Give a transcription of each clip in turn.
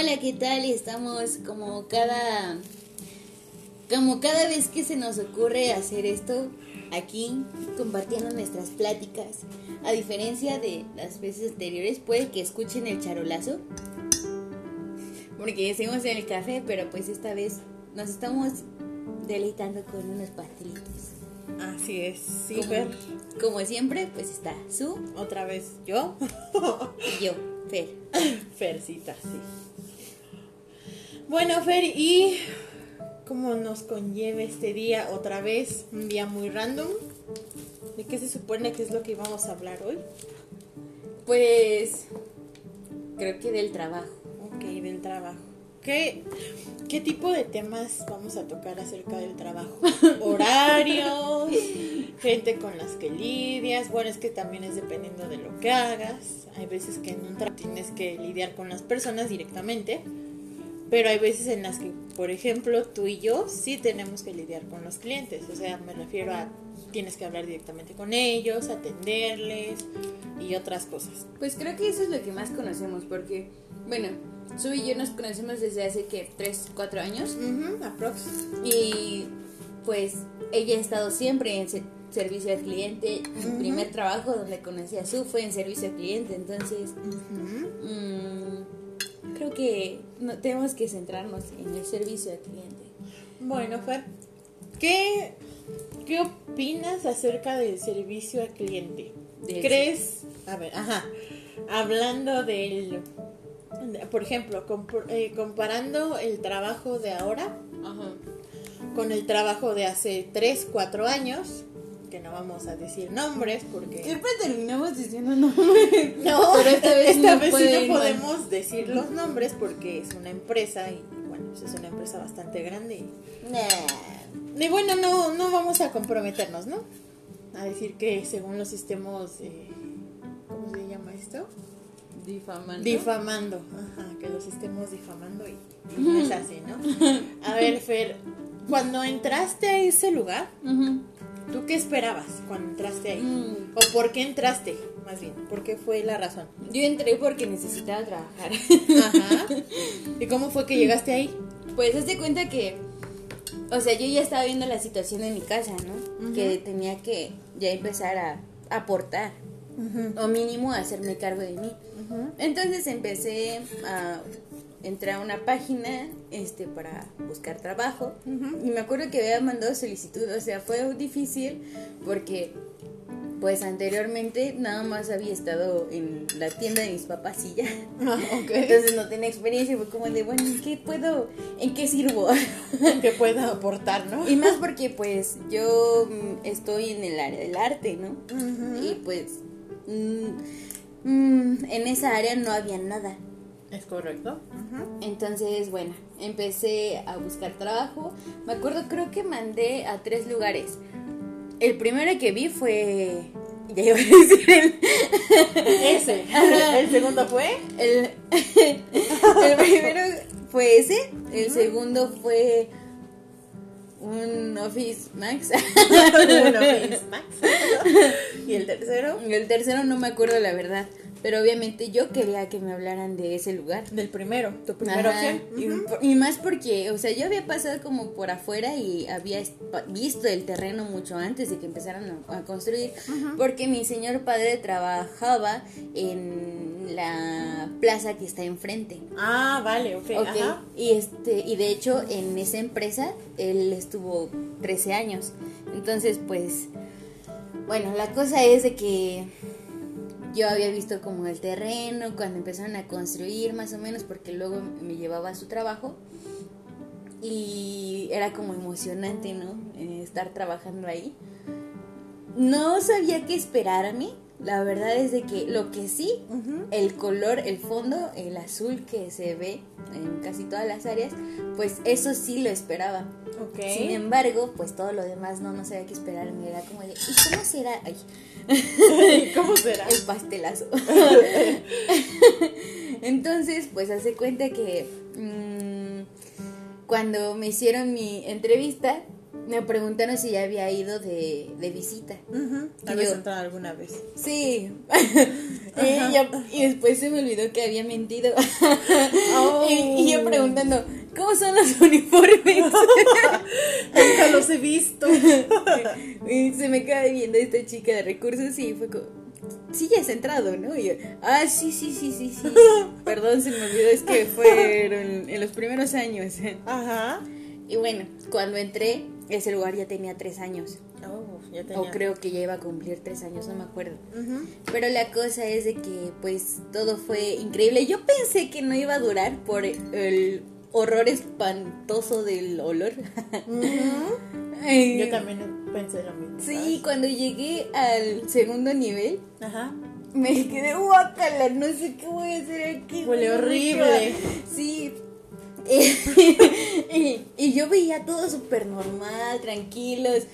Hola, ¿qué tal? Estamos como cada como cada vez que se nos ocurre hacer esto aquí compartiendo nuestras pláticas. A diferencia de las veces anteriores, puede que escuchen el charolazo. Porque hicimos en el café, pero pues esta vez nos estamos deleitando con unos pastelitos. Así es, sí, como, Fer. como siempre, pues está Su Otra vez yo. y yo, Fer. Fercita, sí. Bueno, Fer, ¿y cómo nos conlleva este día otra vez? Un día muy random. ¿De qué se supone que es lo que íbamos a hablar hoy? Pues creo que del trabajo. Ok, del trabajo. ¿Qué, ¿Qué tipo de temas vamos a tocar acerca del trabajo? Horarios, gente con las que lidias. Bueno, es que también es dependiendo de lo que hagas. Hay veces que en un trabajo tienes que lidiar con las personas directamente. Pero hay veces en las que, por ejemplo, tú y yo sí tenemos que lidiar con los clientes. O sea, me refiero a tienes que hablar directamente con ellos, atenderles y otras cosas. Pues creo que eso es lo que más conocemos, porque, bueno, Su y yo nos conocemos desde hace que 3, 4 años. Uh aprox. Y pues ella ha estado siempre en se- servicio al cliente. Mi primer trabajo donde conocí a Su fue en servicio al cliente. Entonces, mm, creo que no, tenemos que centrarnos en el servicio al cliente. Bueno, Fer, ¿qué, ¿qué opinas acerca del servicio al cliente? Del- ¿Crees? A ver, ajá. Hablando del. de- Por ejemplo, eh, comparando el trabajo de ahora Ajá. con el trabajo de hace 3, 4 años, que no vamos a decir nombres porque. Siempre terminamos diciendo nombres. No, Pero esta vez no sí pueden, no podemos decir los nombres porque es una empresa y bueno, pues es una empresa bastante grande y Nah. Y bueno, no, no vamos a comprometernos, ¿no? A decir que según los estemos, eh, ¿cómo se llama esto? Difamando. Difamando. Ajá, que los estemos difamando y, y es así, ¿no? A ver, Fer, cuando entraste a ese lugar, Ujú. ¿Tú qué esperabas cuando entraste ahí? Mm. ¿O por qué entraste, más bien? ¿Por qué fue la razón? Yo entré porque necesitaba trabajar. Ajá. ¿Y cómo fue que llegaste ahí? Pues hazte cuenta que, o sea, yo ya estaba viendo la situación en mi casa, ¿no? Que tenía que ya empezar a aportar, o mínimo a hacerme cargo de mí. Entonces empecé a entrar a una página este para buscar trabajo y me acuerdo que había mandado solicitud, o sea, fue difícil porque pues anteriormente nada más había estado en la tienda de mis papás y ya. Ah. Entonces no tenía experiencia, fue como de, bueno, ¿en qué puedo, en qué sirvo? que pueda aportar, ¿no? y más porque pues yo mm, estoy en el área del arte, ¿no? Y pues mm, mm, en esa área no había nada. Es correcto. Entonces, bueno, empecé a buscar trabajo. Me acuerdo, creo que mandé a tres lugares. El primero que vi fue... Ya iba a decir el... Ese. El segundo fue. El, el primero fue ese, el segundo fue un Office Max. Bueno, Miss Max. Y el tercero. el tercero no me acuerdo la verdad, pero obviamente yo quería que me hablaran de ese lugar. Del primero. Tu opción. y, y más porque, o sea, yo había pasado como por afuera y había visto el terreno mucho antes de que empezaran a, a construir, porque mi señor padre trabajaba en la plaza que está enfrente. Ah, vale, ok. Ok, Ajá. y este y de hecho en esa empresa él estuvo 13 años. Entonces, pues bueno, la cosa es de que yo había visto como el terreno cuando empezaron a construir más o menos porque luego me llevaba a su trabajo y era como emocionante, ¿no? Eh, estar trabajando ahí. No sabía qué esperarme. La verdad es de que lo que sí Ujú. el color, el fondo, el azul que se ve en casi todas las áreas, pues eso sí lo esperaba. Ok. Sin embargo, pues todo lo demás no, no sabía qué esperarme. Era como de, ¿y cómo será? Ay, ¿Cómo será? el pastelazo. Entonces, pues hace cuenta que mm, cuando me hicieron mi entrevista, me preguntaron si ya había ido de, de visita. Ujú. Y ¿Habías entrado alguna vez? Sí. y, yo- y después se me olvidó que había mentido. Oh. y, y yo preguntando, ¿cómo son los uniformes? Nunca los he visto. y se me queda viendo esta chica de recursos y fue como, sí, ya has entrado, ¿no? Y yo, ah, sí, sí, sí, sí, sí. Perdón, se me olvidó, es que fueron en los primeros años. Ajá. y bueno, cuando entré, ese lugar ya tenía tres años. Oh, ya tenía. O creo que ya iba a cumplir tres años, no me acuerdo. Ujú. Pero la cosa es de que pues todo fue increíble. Yo pensé que no iba a durar por el horror espantoso del olor. Ay, Yo también pensé lo mismo. Sí, cuando llegué al segundo nivel me quedé guacala, no sé qué voy a hacer aquí. Huele horrible. qué". Sí. y, y yo veía todo súper normal, tranquilos.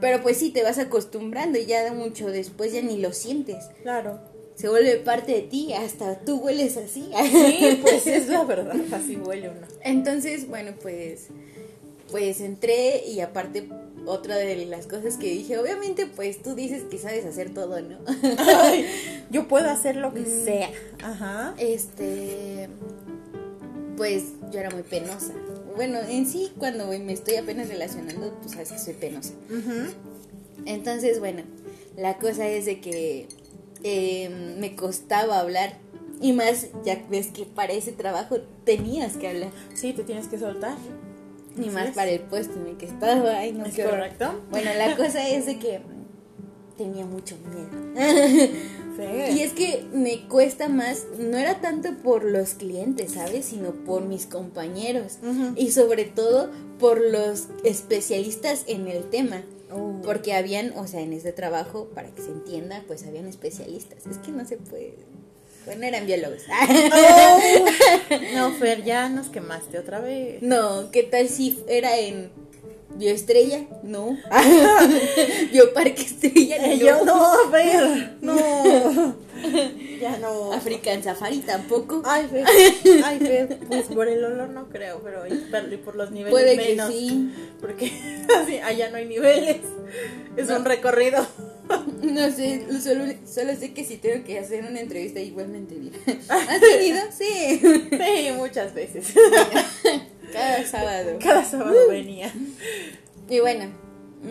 Pero pues sí, te vas acostumbrando y ya mucho después ya ni lo sientes. Claro. Se vuelve parte de ti, hasta tú hueles así. Sí, pues es la verdad. Así huele uno. Entonces, bueno, pues pues entré y aparte otra de las cosas que dije, obviamente pues tú dices que sabes hacer todo, ¿no? Ay, yo puedo hacer lo que Mm. sea. Ajá. este pues yo era muy penosa. Bueno, en sí cuando me estoy apenas relacionando, tú sabes que soy penosa. Entonces, bueno, la cosa es de que eh, me costaba hablar. Y más, ya ves que para ese trabajo tenías que hablar. Sí, te tienes que soltar. Ni Así más es. para el puesto en el que estaba. Ay, no, ¿Es qué horror. correcto? Bueno, la cosa es de que tenía mucho miedo. Sí. Y es que me cuesta más, no era tanto por los clientes, ¿sabes? Sino por mis compañeros. Y sobre todo por los especialistas en el tema. Oh. Porque habían, o sea, en este trabajo, para que se entienda, pues habían especialistas. Es que no se puede. Bueno, eran biólogos. Oh. No, Fer, ya nos quemaste otra vez. No, ¿qué tal si era en Bioestrella? No. Bioparque Estrella. Eh, yo no, Fer. No. Ya no. African Safari tampoco. Ay, Fer. Ay, Fer. Pues por el olor no creo, pero y por- los niveles Puede que sí. Porque así, allá no hay niveles. Es un recorrido. No sé, solo, solo sé que si tengo que hacer una entrevista igual me dirá. ¿Has venido? Sí. Sí, muchas veces. Cada sábado. Cada sábado venía. Y bueno,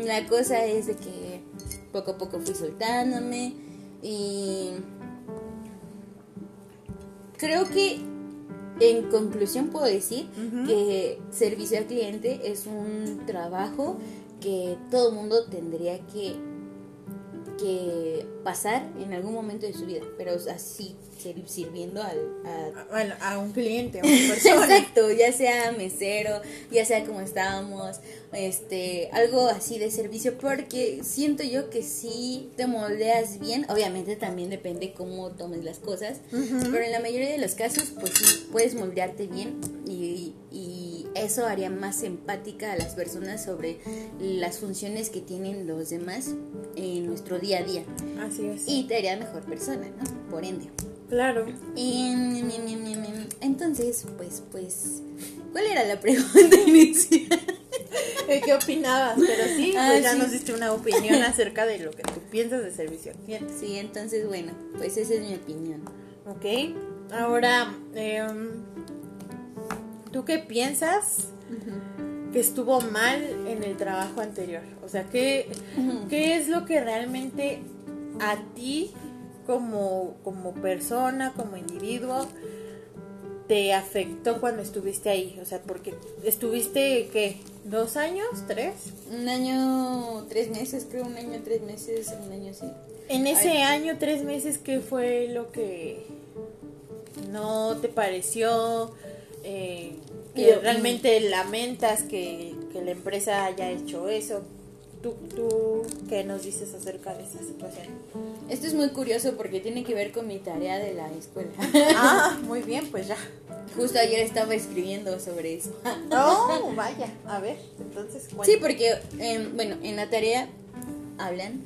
la cosa es de que poco a poco fui soltándome y creo que en conclusión puedo decir que servicio al cliente es un trabajo que todo mundo tendría que que pasar en algún momento de su vida, pero así sirviendo al, a Bueno, a un cliente, a una persona. Exacto, ya sea mesero, ya sea como estábamos, este, algo así de servicio, porque siento yo que si te moldeas bien, obviamente también depende cómo tomes las cosas, pero en la mayoría de los casos, pues sí, puedes moldearte bien y, y eso haría más empática a las personas sobre las funciones que tienen los demás en nuestro día a día Así es. y te haría mejor persona, ¿no? Por ende. Claro. Y, entonces, pues, pues, ¿cuál era la pregunta inicial? ¿De ¿Qué opinabas? Pero sí, Ah, pues ya sí. nos diste una opinión acerca de lo que tú piensas de servicio al cliente. Sí, entonces, bueno, pues esa es mi opinión. Ok. Ahora, em, ¿tú qué piensas que estuvo mal en el trabajo anterior? O sea, ¿qué, qué es lo que realmente a ti como, como persona, como individuo, te afectó cuando estuviste ahí? O sea, porque estuviste, ¿qué? ¿Dos años? ¿Tres? Un año, tres meses, creo, un año, tres meses, un año sí. En ese Ay. año, tres meses, ¿qué fue lo que no te pareció? Eh, que Yo- realmente lamentas que, que la empresa haya hecho eso. ¿Tú, ¿Tú qué nos dices acerca de esa situación? Esto es muy curioso porque tiene que ver con mi tarea de la escuela. ah, muy bien, pues ya. Justo ayer estaba escribiendo sobre eso. Oh, vaya. A ver, entonces, Sí, porque, em, bueno, en la tarea hablan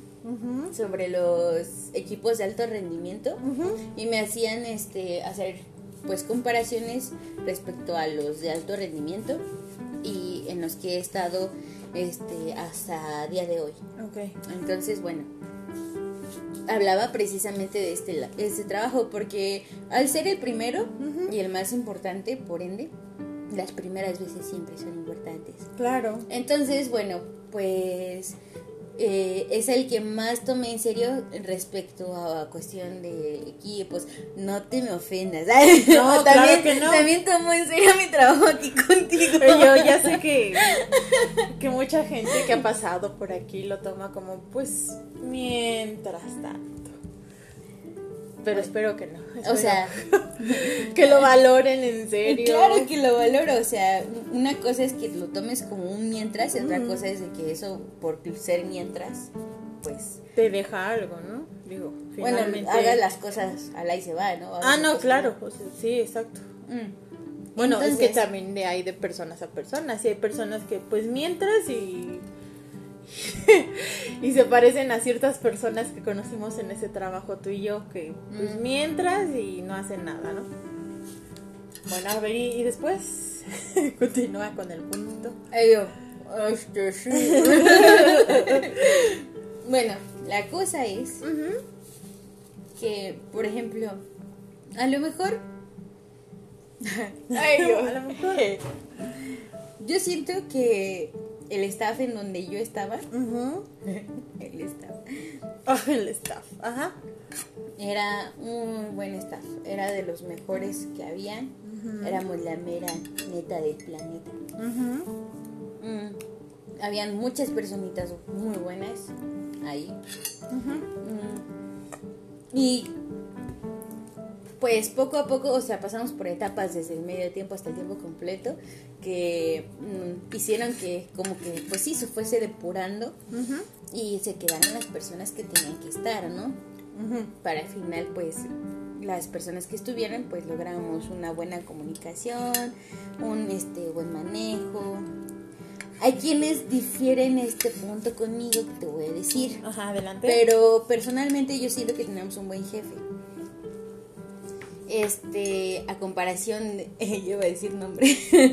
sobre los equipos de alto rendimiento ujú. y me hacían este hacer pues comparaciones respecto a los de alto rendimiento y en los que he estado este, hasta día de hoy. Ok. Entonces, bueno, hablaba precisamente de este, este trabajo porque al ser el primero y el más importante, por ende, las primeras veces siempre son importantes. Claro. Entonces, bueno, pues eh, es el que más tomé en serio respecto a cuestión de equipos. No te me ofendas. No, claro también, que no. También tomo en serio mi trabajo aquí contigo. Pero yo ya sé que, que mucha gente que ha pasado por aquí lo toma como, pues, mientras tanto. Pero espero que no. O sea, que lo valoren en serio. claro que lo valoro. O sea, una cosa es que lo tomes como un mientras y otra Ujú. cosa es de que eso, por ser mientras, pues, Te deja algo, ¿no? Digo, bueno, finalmente. haga las cosas al ahí se va, ¿no? Haga Ah, no, claro. o sea, sí, exacto. Mm. Bueno, es que Entonces- también de- hay de personas a personas. Y hay personas que, pues, mientras y. y se parecen a ciertas personas que conocimos en ese trabajo tú y yo, que, pues, Mm. mientras y no hacen nada, ¿no? Bueno, a ver, y, y después continúa con el punto. Este, sí. bueno, la cosa es que, por ejemplo, a lo mejor. A lo mejor. yo siento que el staff en donde yo estaba, el staff, Ah, el staff, ajá. era un buen staff, era de los mejores que habían. Éramos la mera neta del planeta. Mm, Habían muchas personitas muy buenas ahí. Mm, Y pues poco a poco, o sea, pasamos por etapas desde el medio tiempo hasta el tiempo completo que mm, hicieron que como que pues sí se fuese depurando y se quedaron las personas que tenían que estar, ¿no? Para al final pues las personas que estuvieron pues logramos una buena comunicación, un este buen manejo. Hay quienes difieren este punto conmigo que te voy a decir. Ajá, adelante. Pero personalmente yo siento que tenemos un buen jefe. Este, a comparación, de, yo iba a decir nombre,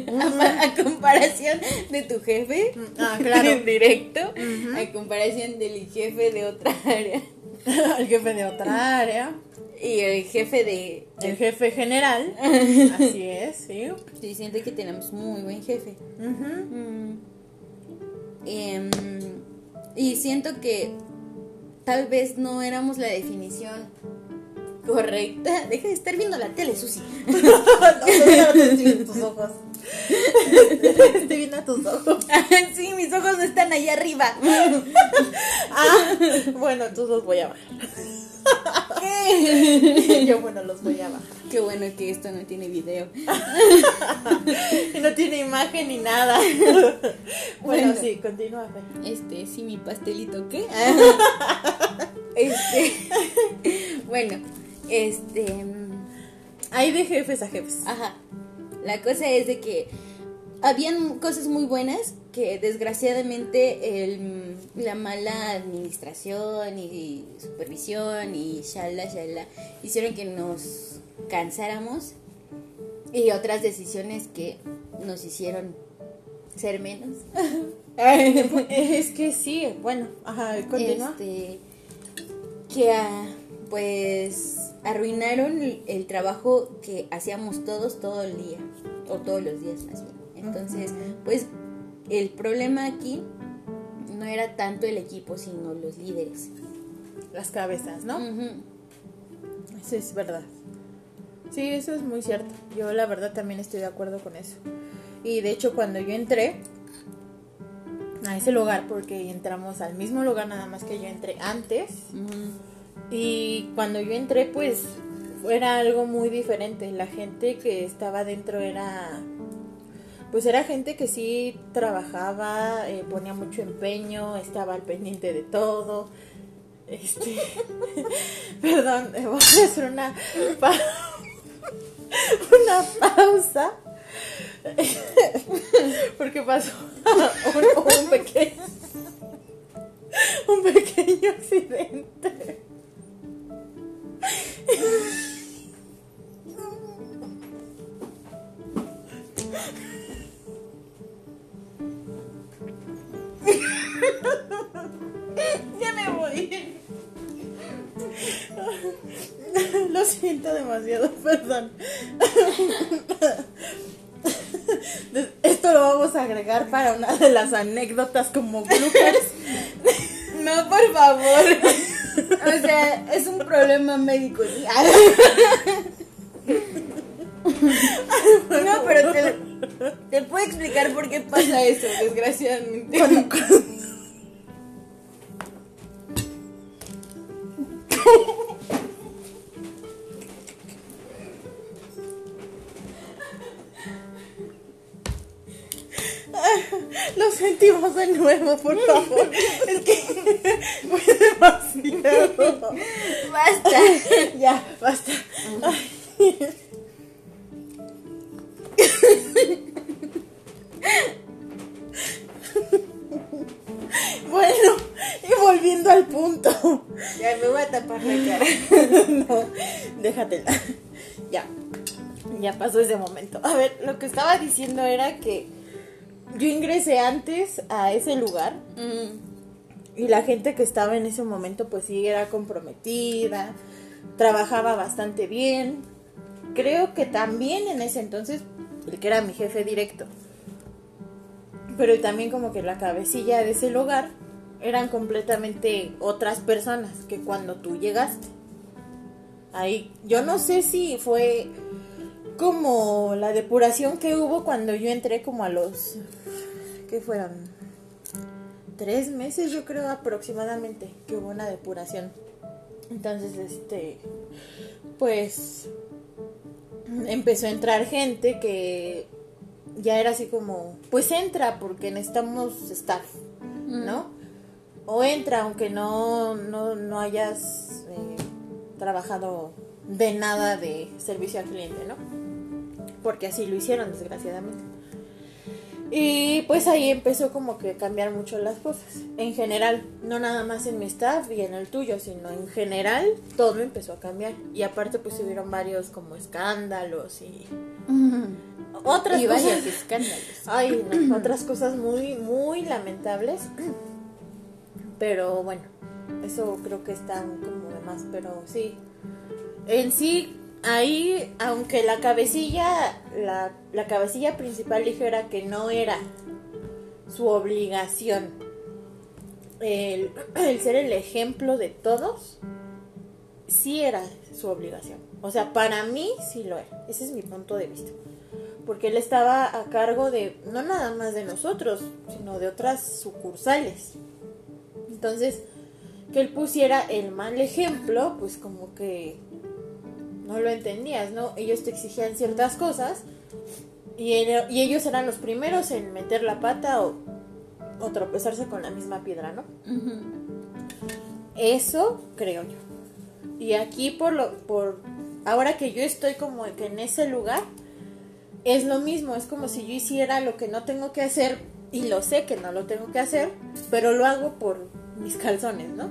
a, a comparación de tu jefe, Ah, claro. directo, a comparación del jefe de otra área el jefe de otra área. y el jefe de... El jefe general. Así es, sí. Sí, siento que tenemos muy buen jefe. Mm. Em, y siento que tal vez no éramos la definición correcta. Deja de estar viendo la tele, Susi. Estoy viendo tus ojos. Estoy viendo tus ojos. sí, mis ojos no están allá arriba. Ah, bueno, tus los voy a bajar. ¿Qué? Yo, bueno, los voy a bajar. Qué bueno que esto no tiene video. No tiene imagen ni nada. Bueno, Bueno. sí, continúa. Este, sí, mi pastelito, ¿qué? este, bueno, este, mm, Hay de jefes a jefes. Ajá. La cosa es de que habían cosas muy buenas que desgraciadamente el- la mala administración y supervisión y shala shala hicieron que nos cansáramos y otras decisiones que nos hicieron ser menos. Es que sí, bueno, ajá, continúa. Este, que ah, pues arruinaron el, trabajo que hacíamos todos todo el día, o todos los días más bien. Entonces, pues el problema aquí no era tanto el equipo, sino los líderes. Las cabezas, ¿no? Eso es verdad. Sí, eso es muy cierto. Yo la verdad también estoy de acuerdo con eso. Y de hecho cuando yo entré a ese lugar, porque entramos al mismo lugar nada más que yo entré antes. Y cuando yo entré pues era algo muy diferente. La gente que estaba dentro era... Pues era gente que sí trabajaba, eh, ponía mucho empeño, estaba al pendiente de todo. Este, perdón, voy a hacer una, pa- una pausa. Porque pasó un pequeño, un pequeño accidente ya me voy. Lo siento demasiado, perdón. Esto lo vamos a agregar para una de las anécdotas como bloopers. no, por favor. O sea, es un problema médico. ¿sí? No, pero te, te puedo explicar por qué pasa eso, desgraciadamente. Lo sentimos de nuevo, por favor. Es que fue demasiado. Basta. Ya, basta. Ay. Bueno, y volviendo al punto. Ya me voy a tapar la cara. No, déjatela. Ya, ya pasó ese momento. A ver, lo que estaba diciendo era que yo ingresé antes a ese lugar y la gente que estaba en ese momento pues sí era comprometida, trabajaba bastante bien. Creo que también en ese entonces el que era mi jefe directo. Pero también como que la cabecilla de ese lugar eran completamente otras personas que cuando tú llegaste. Ahí yo no sé si fue como la depuración que hubo cuando yo entré como a los ¿qué fueron? Tres meses yo creo aproximadamente que hubo una depuración. Entonces, este, pues empezó a entrar gente que ya era así como, pues entra porque necesitamos staff, ¿no? O entra aunque no, no, no hayas eh, trabajado de nada de servicio al cliente, ¿no? Porque así lo hicieron, desgraciadamente. Y pues ahí empezó como que a cambiar mucho las cosas. En general, no nada más en mi staff y en el tuyo, sino en general todo empezó a cambiar. Y aparte pues hubieron varios como escándalos y otras Y cosas. varios escándalos. Ay, no, otras cosas muy, muy lamentables. Pero bueno, eso creo que está como de más, pero sí. En sí, ahí, aunque la cabecilla, la, la cabecilla principal dijera que no era su obligación el, el ser el ejemplo de todos, sí era su obligación. O sea, para mí sí lo era. Ese es mi punto de vista. Porque él estaba a cargo de, no nada más de nosotros, sino de otras sucursales. Entonces, que él pusiera el mal ejemplo, pues como que no lo entendías, ¿no? Ellos te exigían ciertas cosas y, era- y ellos eran los primeros en meter la pata o, o tropezarse con la misma piedra, ¿no? Eso creo yo. Y aquí por lo por ahora que yo estoy como que en ese lugar es lo mismo, es como si yo hiciera lo que no tengo que hacer y lo sé que no lo tengo que hacer, pero lo hago por mis calzones, ¿no?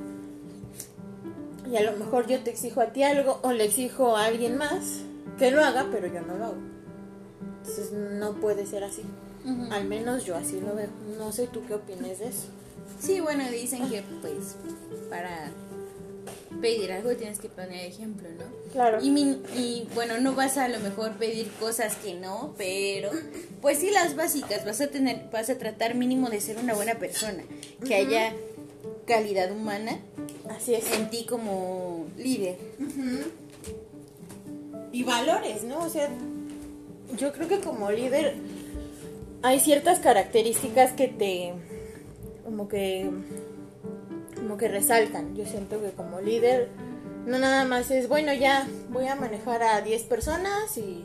Y a lo mejor yo te exijo a ti algo o le exijo a alguien más que lo haga, pero yo no lo hago. Entonces no puede ser así. Al menos yo así lo veo. No sé tú qué opinas de eso. Sí, bueno, dicen que pues para pedir algo tienes que poner ejemplo, ¿no? Claro. Y bueno, no vas a a lo mejor pedir cosas que no, pero pues sí las básicas, vas a tener, vas a tratar mínimo de ser una buena persona, que haya calidad humana Así es. en ti como líder. y valores, ¿no? O sea, yo creo que como líder hay ciertas características que te como que como que resaltan. Yo siento que como líder no nada más es, bueno, ya voy a manejar a 10 personas y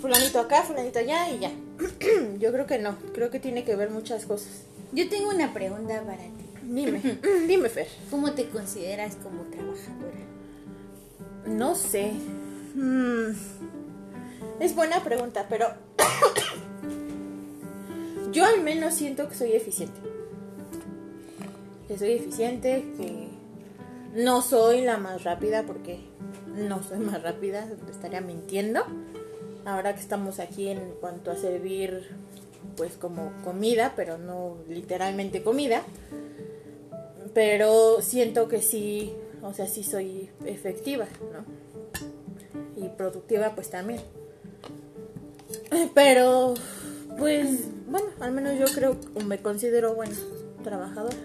fulanito acá, fulanito allá y ya. yo creo que no, creo que tiene que ver muchas cosas. Yo tengo una pregunta para ti. Dime, dime Fer. ¿Cómo te consideras como trabajadora? No sé. Mm, Es buena pregunta, pero yo al menos siento que soy eficiente. Que soy eficiente, que no soy la más rápida porque no soy más rápida, estaría mintiendo. Ahora que estamos aquí en cuanto a servir pues como comida, pero no literalmente comida. Pero siento que sí, o sea, sí soy efectiva, ¿no? productiva, pues también. Pero, pues, bueno, al menos yo creo, o me considero buena trabajadora.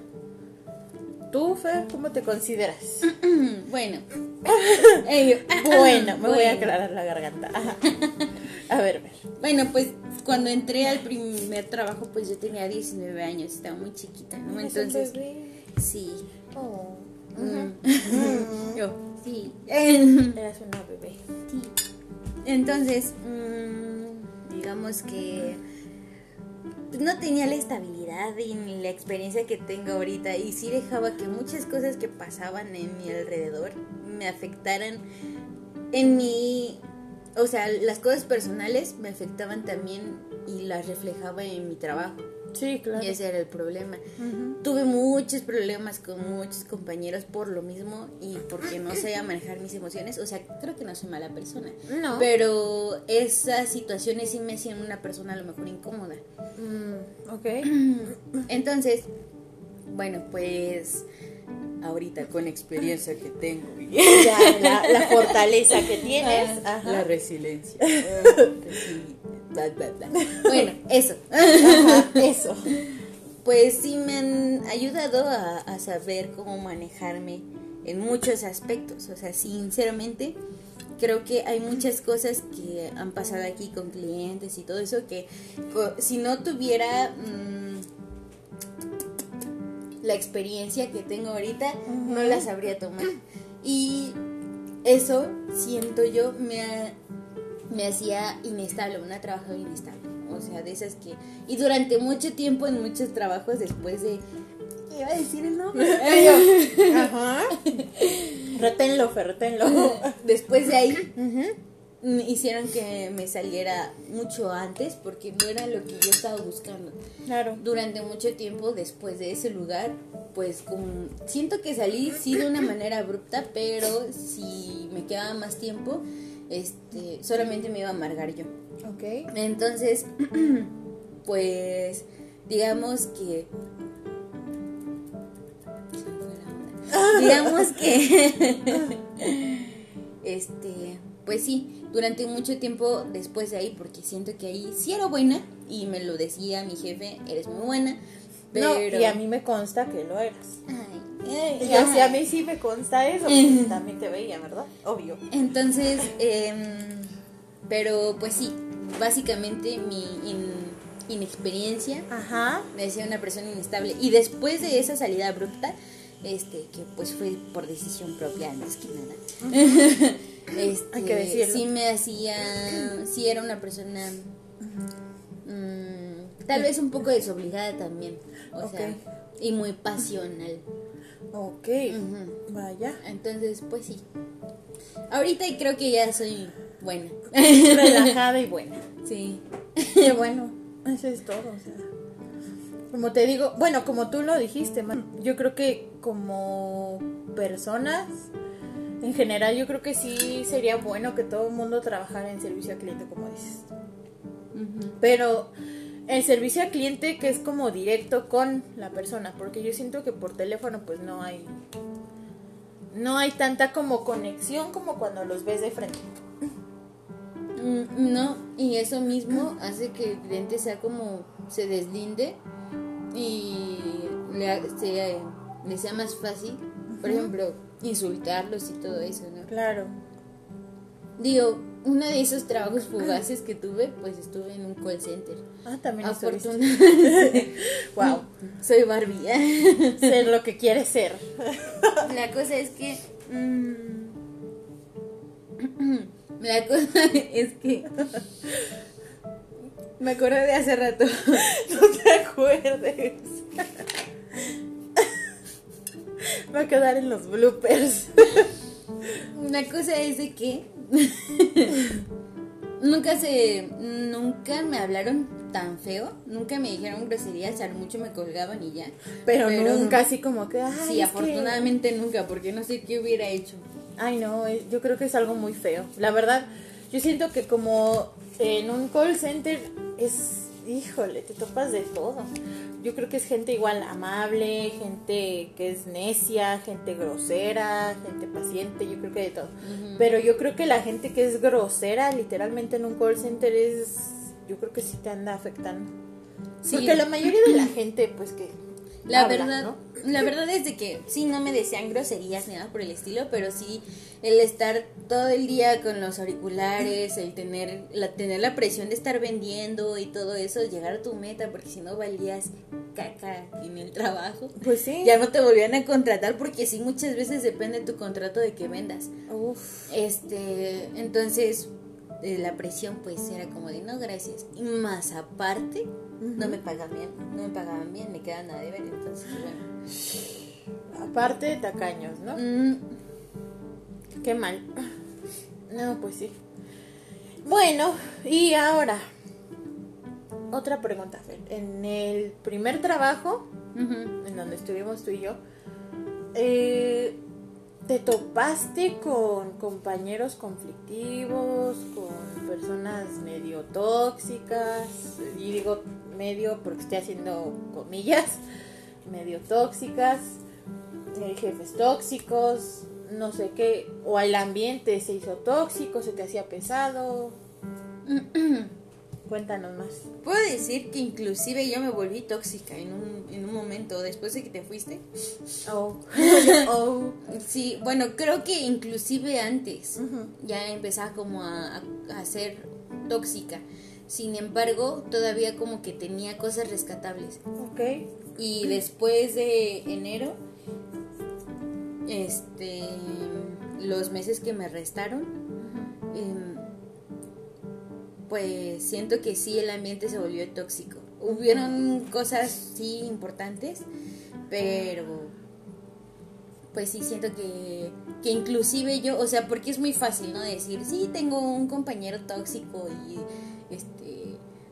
¿Tú, Fer, cómo te consideras? bueno. Bueno, me voy a aclarar la garganta. Ajá. A ver, ver. Bueno, pues cuando entré al primer trabajo, pues yo tenía 19 años, estaba muy chiquita, ¿no? ¿Eres un Entonces, bebé? Sí. Oh. Mm. Yo, sí. Eras una bebé. Sí. Entonces, mm, digamos que pues, no tenía la estabilidad y ni la experiencia que tengo ahorita y sí dejaba que muchas cosas que pasaban en mi alrededor me afectaran en mi, o sea, las cosas personales me afectaban también y las reflejaba en mi trabajo. Sí, claro. Y ese era el problema. Tuve muchos problemas con muchos compañeros por lo mismo y porque no sabía manejar mis emociones. O sea, creo que no soy mala persona. No. Pero esas situaciones sí me hacían una persona a lo mejor incómoda. Mm, ok. Entonces, bueno, pues ahorita con experiencia que tengo Ya, la, la fortaleza que tienes. Ajá. la resiliencia. sí. Bueno, eso. Ajá, eso. Pues sí me han ayudado a, a saber cómo manejarme en muchos aspectos. O sea, sinceramente, creo que hay muchas cosas que han pasado aquí con clientes y todo eso que si no tuviera mm, la experiencia que tengo ahorita, no la sabría tomar. Y eso, siento yo, me, ha- me hacía inestable, una trabajadora inestable. O sea, de esas que... Y durante mucho tiempo en muchos trabajos después de... Iba a decir el nombre. Ajá. Reténlo, Fer, reténlo. después de ahí hicieron que me saliera mucho antes porque no era lo que yo estaba buscando. Claro. Durante mucho tiempo después de ese lugar, pues como siento que salí sí de una manera abrupta, pero si me quedaba más tiempo, este, solamente me iba a amargar yo. Ok. Entonces, pues digamos que digamos que este, pues sí, durante mucho tiempo después de ahí porque siento que ahí sí era buena y me lo decía mi jefe, eres muy buena, pero No, y a mí me consta que lo eres. Ay, ay, Y así a mí sí me consta eso, porque también te veía, ¿verdad? Obvio. Entonces, em, pero pues sí, básicamente mi in- inexperiencia Ajá. me decía una persona inestable. Y después de esa salida abrupta, este, que pues fue por decisión propia antes que nada, este, Hay que decirlo. sí me hacía, sí era una persona mm, tal vez un poco desobligada también, o sea, Ok. y muy pasional. Ok. Vaya. Entonces, pues sí. Ahorita creo que ya soy buena. Relajada y buena. Sí. Qué bueno. Eso es todo, o sea. Como te digo, bueno, como tú lo dijiste, man, yo creo que como personas, en general, yo creo que sí sería bueno que todo el mundo trabajara en servicio al cliente, como dices. Pero el servicio al cliente que es como directo con la persona, porque yo siento que por teléfono pues no hay no hay tanta como conexión como cuando los ves de frente. Mm, No, y eso mismo hace que el cliente sea como se deslinde y le, ha- se- le sea más fácil, por ejemplo, insultarlos y todo eso, ¿no? Claro. Digo, uno de esos trabajos fugaces que tuve, pues estuve en un call center. Ah, también. Afortunadamente. Wow. Soy Barbie. Ser lo que quieres ser. La cosa es que. mm, la cosa es que. Me acordé de hace rato. No te acuerdes. Va a quedar en los bloopers. La cosa es de que. nunca se. Nunca me hablaron tan feo. Nunca me dijeron groserías. A lo mucho me colgaban y ya. Pero, nunca así como que. Ay, Sí, que- afortunadamente nunca, porque no sé qué hubiera hecho. Ay, no, eh, yo creo que es algo muy feo. La verdad, yo siento que como en un call center es, híjole, te topas de todo. Yo creo que es gente igual amable, gente que es necia, gente grosera, gente paciente, yo creo que de todo. Pero yo creo que la gente que es grosera, literalmente en un call center es, yo creo que sí te anda afectando. Porque la mayoría de la gente, pues que... La verdad, la verdad es de que sí, no me desean groserías ni nada por el estilo, pero sí el estar todo el día con los auriculares, el tener la, tener la presión de estar vendiendo y todo eso, llegar a tu meta, porque si no valías caca en el trabajo. Pues sí. Ya no te volvían a contratar porque sí, muchas veces depende tu contrato de que vendas. Uf. Este, entonces eh, la presión pues era como de no gracias. Y más aparte, no me pagaban bien, no me pagaban bien, me quedaban a deber, entonces bueno. Aparte, tacaños, ¿no? Mm, Qué mal. No, pues sí. Bueno, y ahora, otra pregunta, Fer. En el primer trabajo, en donde estuvimos tú y yo, eh, ¿te topaste con compañeros conflictivos, con personas medio tóxicas? Y digo medio porque estoy haciendo comillas, medio tóxicas, eh, jefes tóxicos, no sé qué, o el ambiente se hizo tóxico, se te hacía pesado. Cuéntanos más. Puedo decir que inclusive yo me volví tóxica en un, en un momento después de que te fuiste. Oh. Sí, bueno, creo que inclusive antes ya empezaba como a, a- a ser tóxica. Sin embargo, todavía como que tenía cosas rescatables. Ok. Y después de enero, este, los meses que me restaron, em, pues siento que sí el ambiente se volvió tóxico. Hubieron cosas sí importantes, pero pues sí siento que, que inclusive yo, o sea, porque es muy fácil, ¿no? Decir, sí, tengo un compañero tóxico y este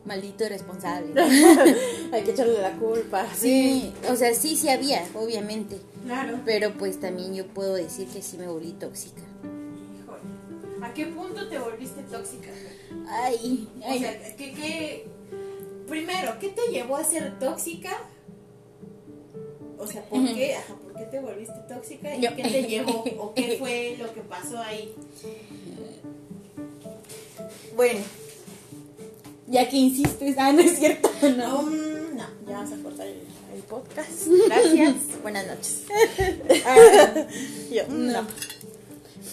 maldito irresponsable. Hay que echarle la culpa. Sí, o sea, sí, sí había, obviamente. Claro. Pero pues también yo puedo decir que sí me volví tóxica. Híjole. ¿A qué punto te volviste tóxica? Ay, O ay. sea, ¿qué, qué... Primero, ¿qué te llevó a ser tóxica? O sea, ¿por qué? Ajá, ¿por qué te volviste tóxica? ¿Y Yo- qué te llevó? ¿O qué fue lo que pasó ahí? Bueno, ya que insistes, ah, no es cierto, No, mm, no, ya vamos a cortar el, el podcast. Gracias. Buenas noches. Yo, No.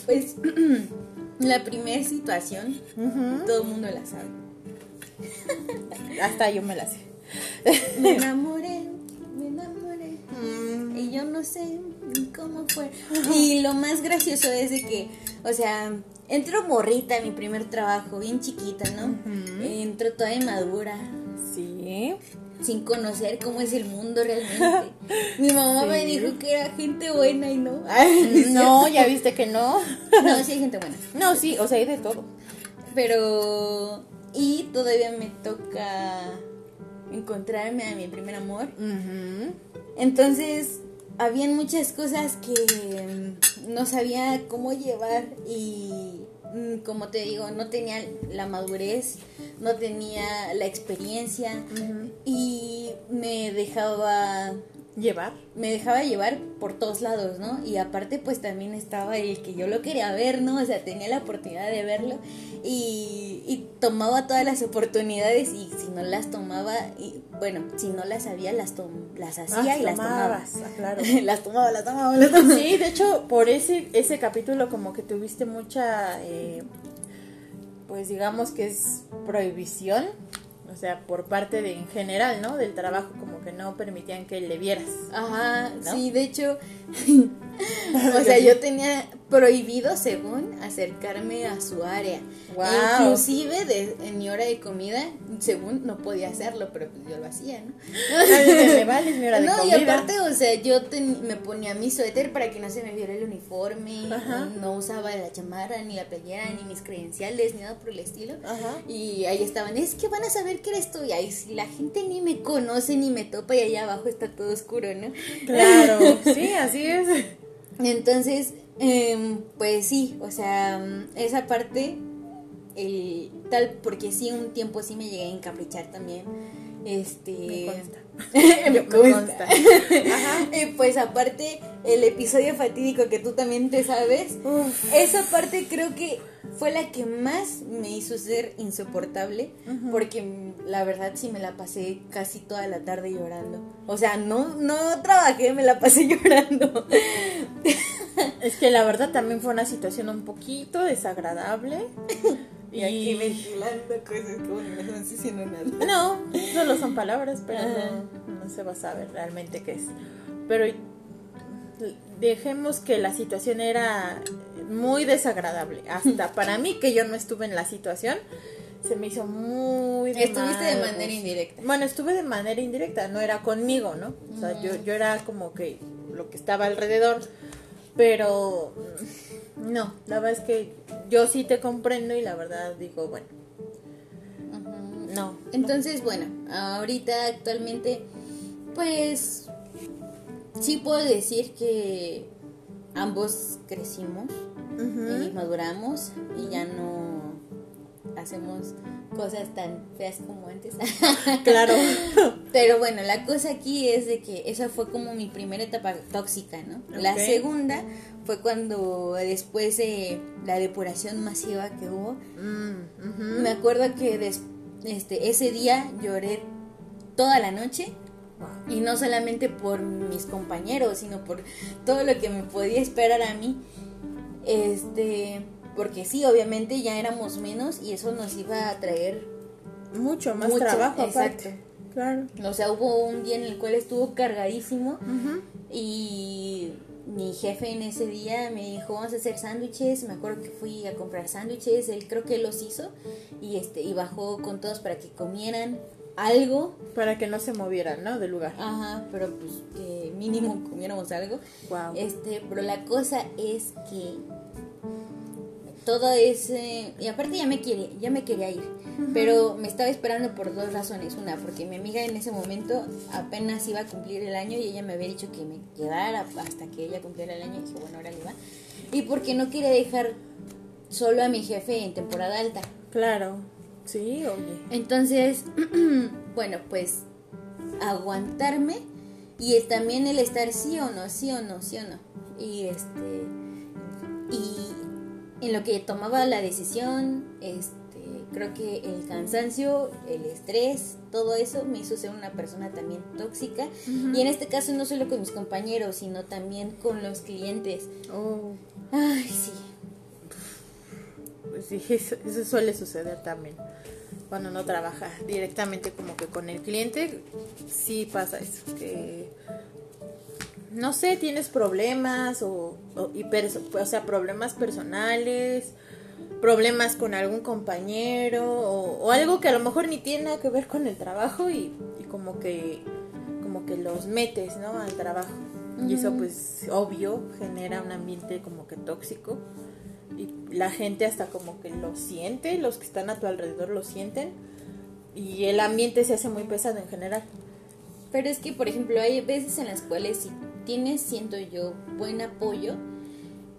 Pues la primera situación, todo el mundo la sabe. Hasta yo me la sé. Me enamoré, me enamoré. Mm, Y yo no sé ni cómo fue. Y lo más gracioso es de que, o sea, entro morrita a mi primer trabajo, bien chiquita, ¿no? Entro toda inmadura, Sí. sin conocer cómo es el mundo realmente. Mi mamá me dijo que era gente buena y no. No, ya viste que no. No, sí hay gente buena. No, sí, o sea, hay de todo. Pero. Y todavía me toca encontrarme a mi primer amor. Entonces, habían muchas cosas que mm, no sabía cómo llevar y, mm, como te digo, no tenía la madurez, no tenía la experiencia y me dejaba Llevar. me dejaba llevar por todos lados, ¿no? Y aparte pues también estaba el que yo lo quería ver, ¿no? O sea, tenía la oportunidad de verlo y, y tomaba todas las oportunidades y si no las tomaba, y, bueno, si no las sabía, las, tom- las hacía Ah, y las tomaba. tomabas, ah, claro. las tomaba, las tomaba, las tomaba. Sí, de hecho, por ese, ese capítulo como que tuviste mucha, eh, pues digamos que es prohibición, o sea, por parte de, en general, ¿no? Del trabajo, como que no permitían que le vieras. Ajá, ¿No? sí, de hecho, o sea, yo tenía prohibido, según, acercarme a su área. E inclusive de, en mi hora de comida, según, no podía hacerlo, pero pues yo lo hacía, ¿no? Me vales mi hora de no, comida. y aparte, o sea, yo ten- me ponía mi suéter para que no se me viera el uniforme, Ajá. y no usaba la chamarra, ni la playera, ni mis credenciales, ni nada por el estilo. Ajá. Y ahí estaban, es que van a saber que eres tú. Y ahí si la gente ni me conoce, ni me topa, y allá abajo está todo oscuro, ¿no? Claro, sí, así es. Entonces, em, pues sí, o sea, esa parte, el tal, porque sí, un tiempo sí me llegué a encaprichar también. Este. Me consta. me consta. consta. Ajá. Y pues aparte, el episodio fatídico que tú también te sabes, Uf. esa parte creo que fue la que más me hizo ser insoportable, porque la verdad sí me la pasé casi toda la tarde llorando. O sea, no, no trabajé, me la pasé llorando. Es que la verdad también fue una situación un poquito desagradable. Y aquí ventilando cosas que bueno, no diciendo nada. No, solo son palabras, pero no, no se va a saber realmente qué es. Pero dejemos que la situación era muy desagradable. Hasta para mí, que yo no estuve en la situación, se me hizo muy... Estuviste de manera indirecta. Bueno, estuve de manera indirecta, no era conmigo, ¿no? O sea, yo, yo era como que lo que estaba alrededor, pero mm, no, la verdad es que yo sí te comprendo y la verdad digo, bueno, no. Entonces, bueno, ahorita actualmente, pues sí puedo decir que ambos crecimos y maduramos y ya no hacemos cosas tan feas como antes. Claro. Pero bueno, la cosa aquí es de que esa fue como mi primera etapa tóxica, ¿no? La segunda fue cuando después de la depuración masiva que hubo, Mm, me acuerdo que des- este, ese día lloré toda la noche Wow. y no solamente por mis compañeros, sino por todo lo que me podía esperar a mí. Este, porque sí, obviamente ya éramos menos y eso nos iba a traer, Mucho más Mucho, trabajo exacto. aparte. Claro. o sea, hubo un día en el cual estuvo cargadísimo Ujú. y mi jefe en ese día me dijo, vamos a hacer sándwiches, me acuerdo que fui a comprar sándwiches, él creo que los hizo y este y bajó con todos para que comieran algo, Para que no se movieran, ¿no? Del lugar. ajá, pero pues que mínimo comiéramos algo. Wow. Este, pero la cosa es que todo ese y aparte ya me quiere, ya me quería ir, pero me estaba esperando por dos razones, una porque mi amiga en ese momento apenas iba a cumplir el año y ella me había dicho que me quedara hasta que ella cumpliera el año y dije, bueno, ahora le va. Y porque no quería dejar solo a mi jefe en temporada alta. Claro. Sí, oye. Entonces, bueno, pues aguantarme y también el estar sí o no, sí o no, sí o no. Y este y en lo que tomaba la decisión, este creo que el cansancio, el estrés, todo eso me hizo ser una persona también tóxica y en este caso no solo con mis compañeros, sino también con los clientes. Oh, Ay, sí. pues sí, eso, eso suele suceder también. Cuando no trabaja directamente como que con el cliente, sí pasa eso. Que, no sé, tienes problemas o, o, y o sea, problemas personales, problemas con algún compañero o, o algo que a lo mejor ni tiene nada que ver con el trabajo y, y como que como que los metes, ¿no? Al trabajo. Y eso pues obvio genera un ambiente como que tóxico y la gente hasta como que lo siente, los que están a tu alrededor lo sienten y el ambiente se hace muy pesado en general. Pero es que, por ejemplo, hay veces en las cuales si tienes, siento yo, buen apoyo,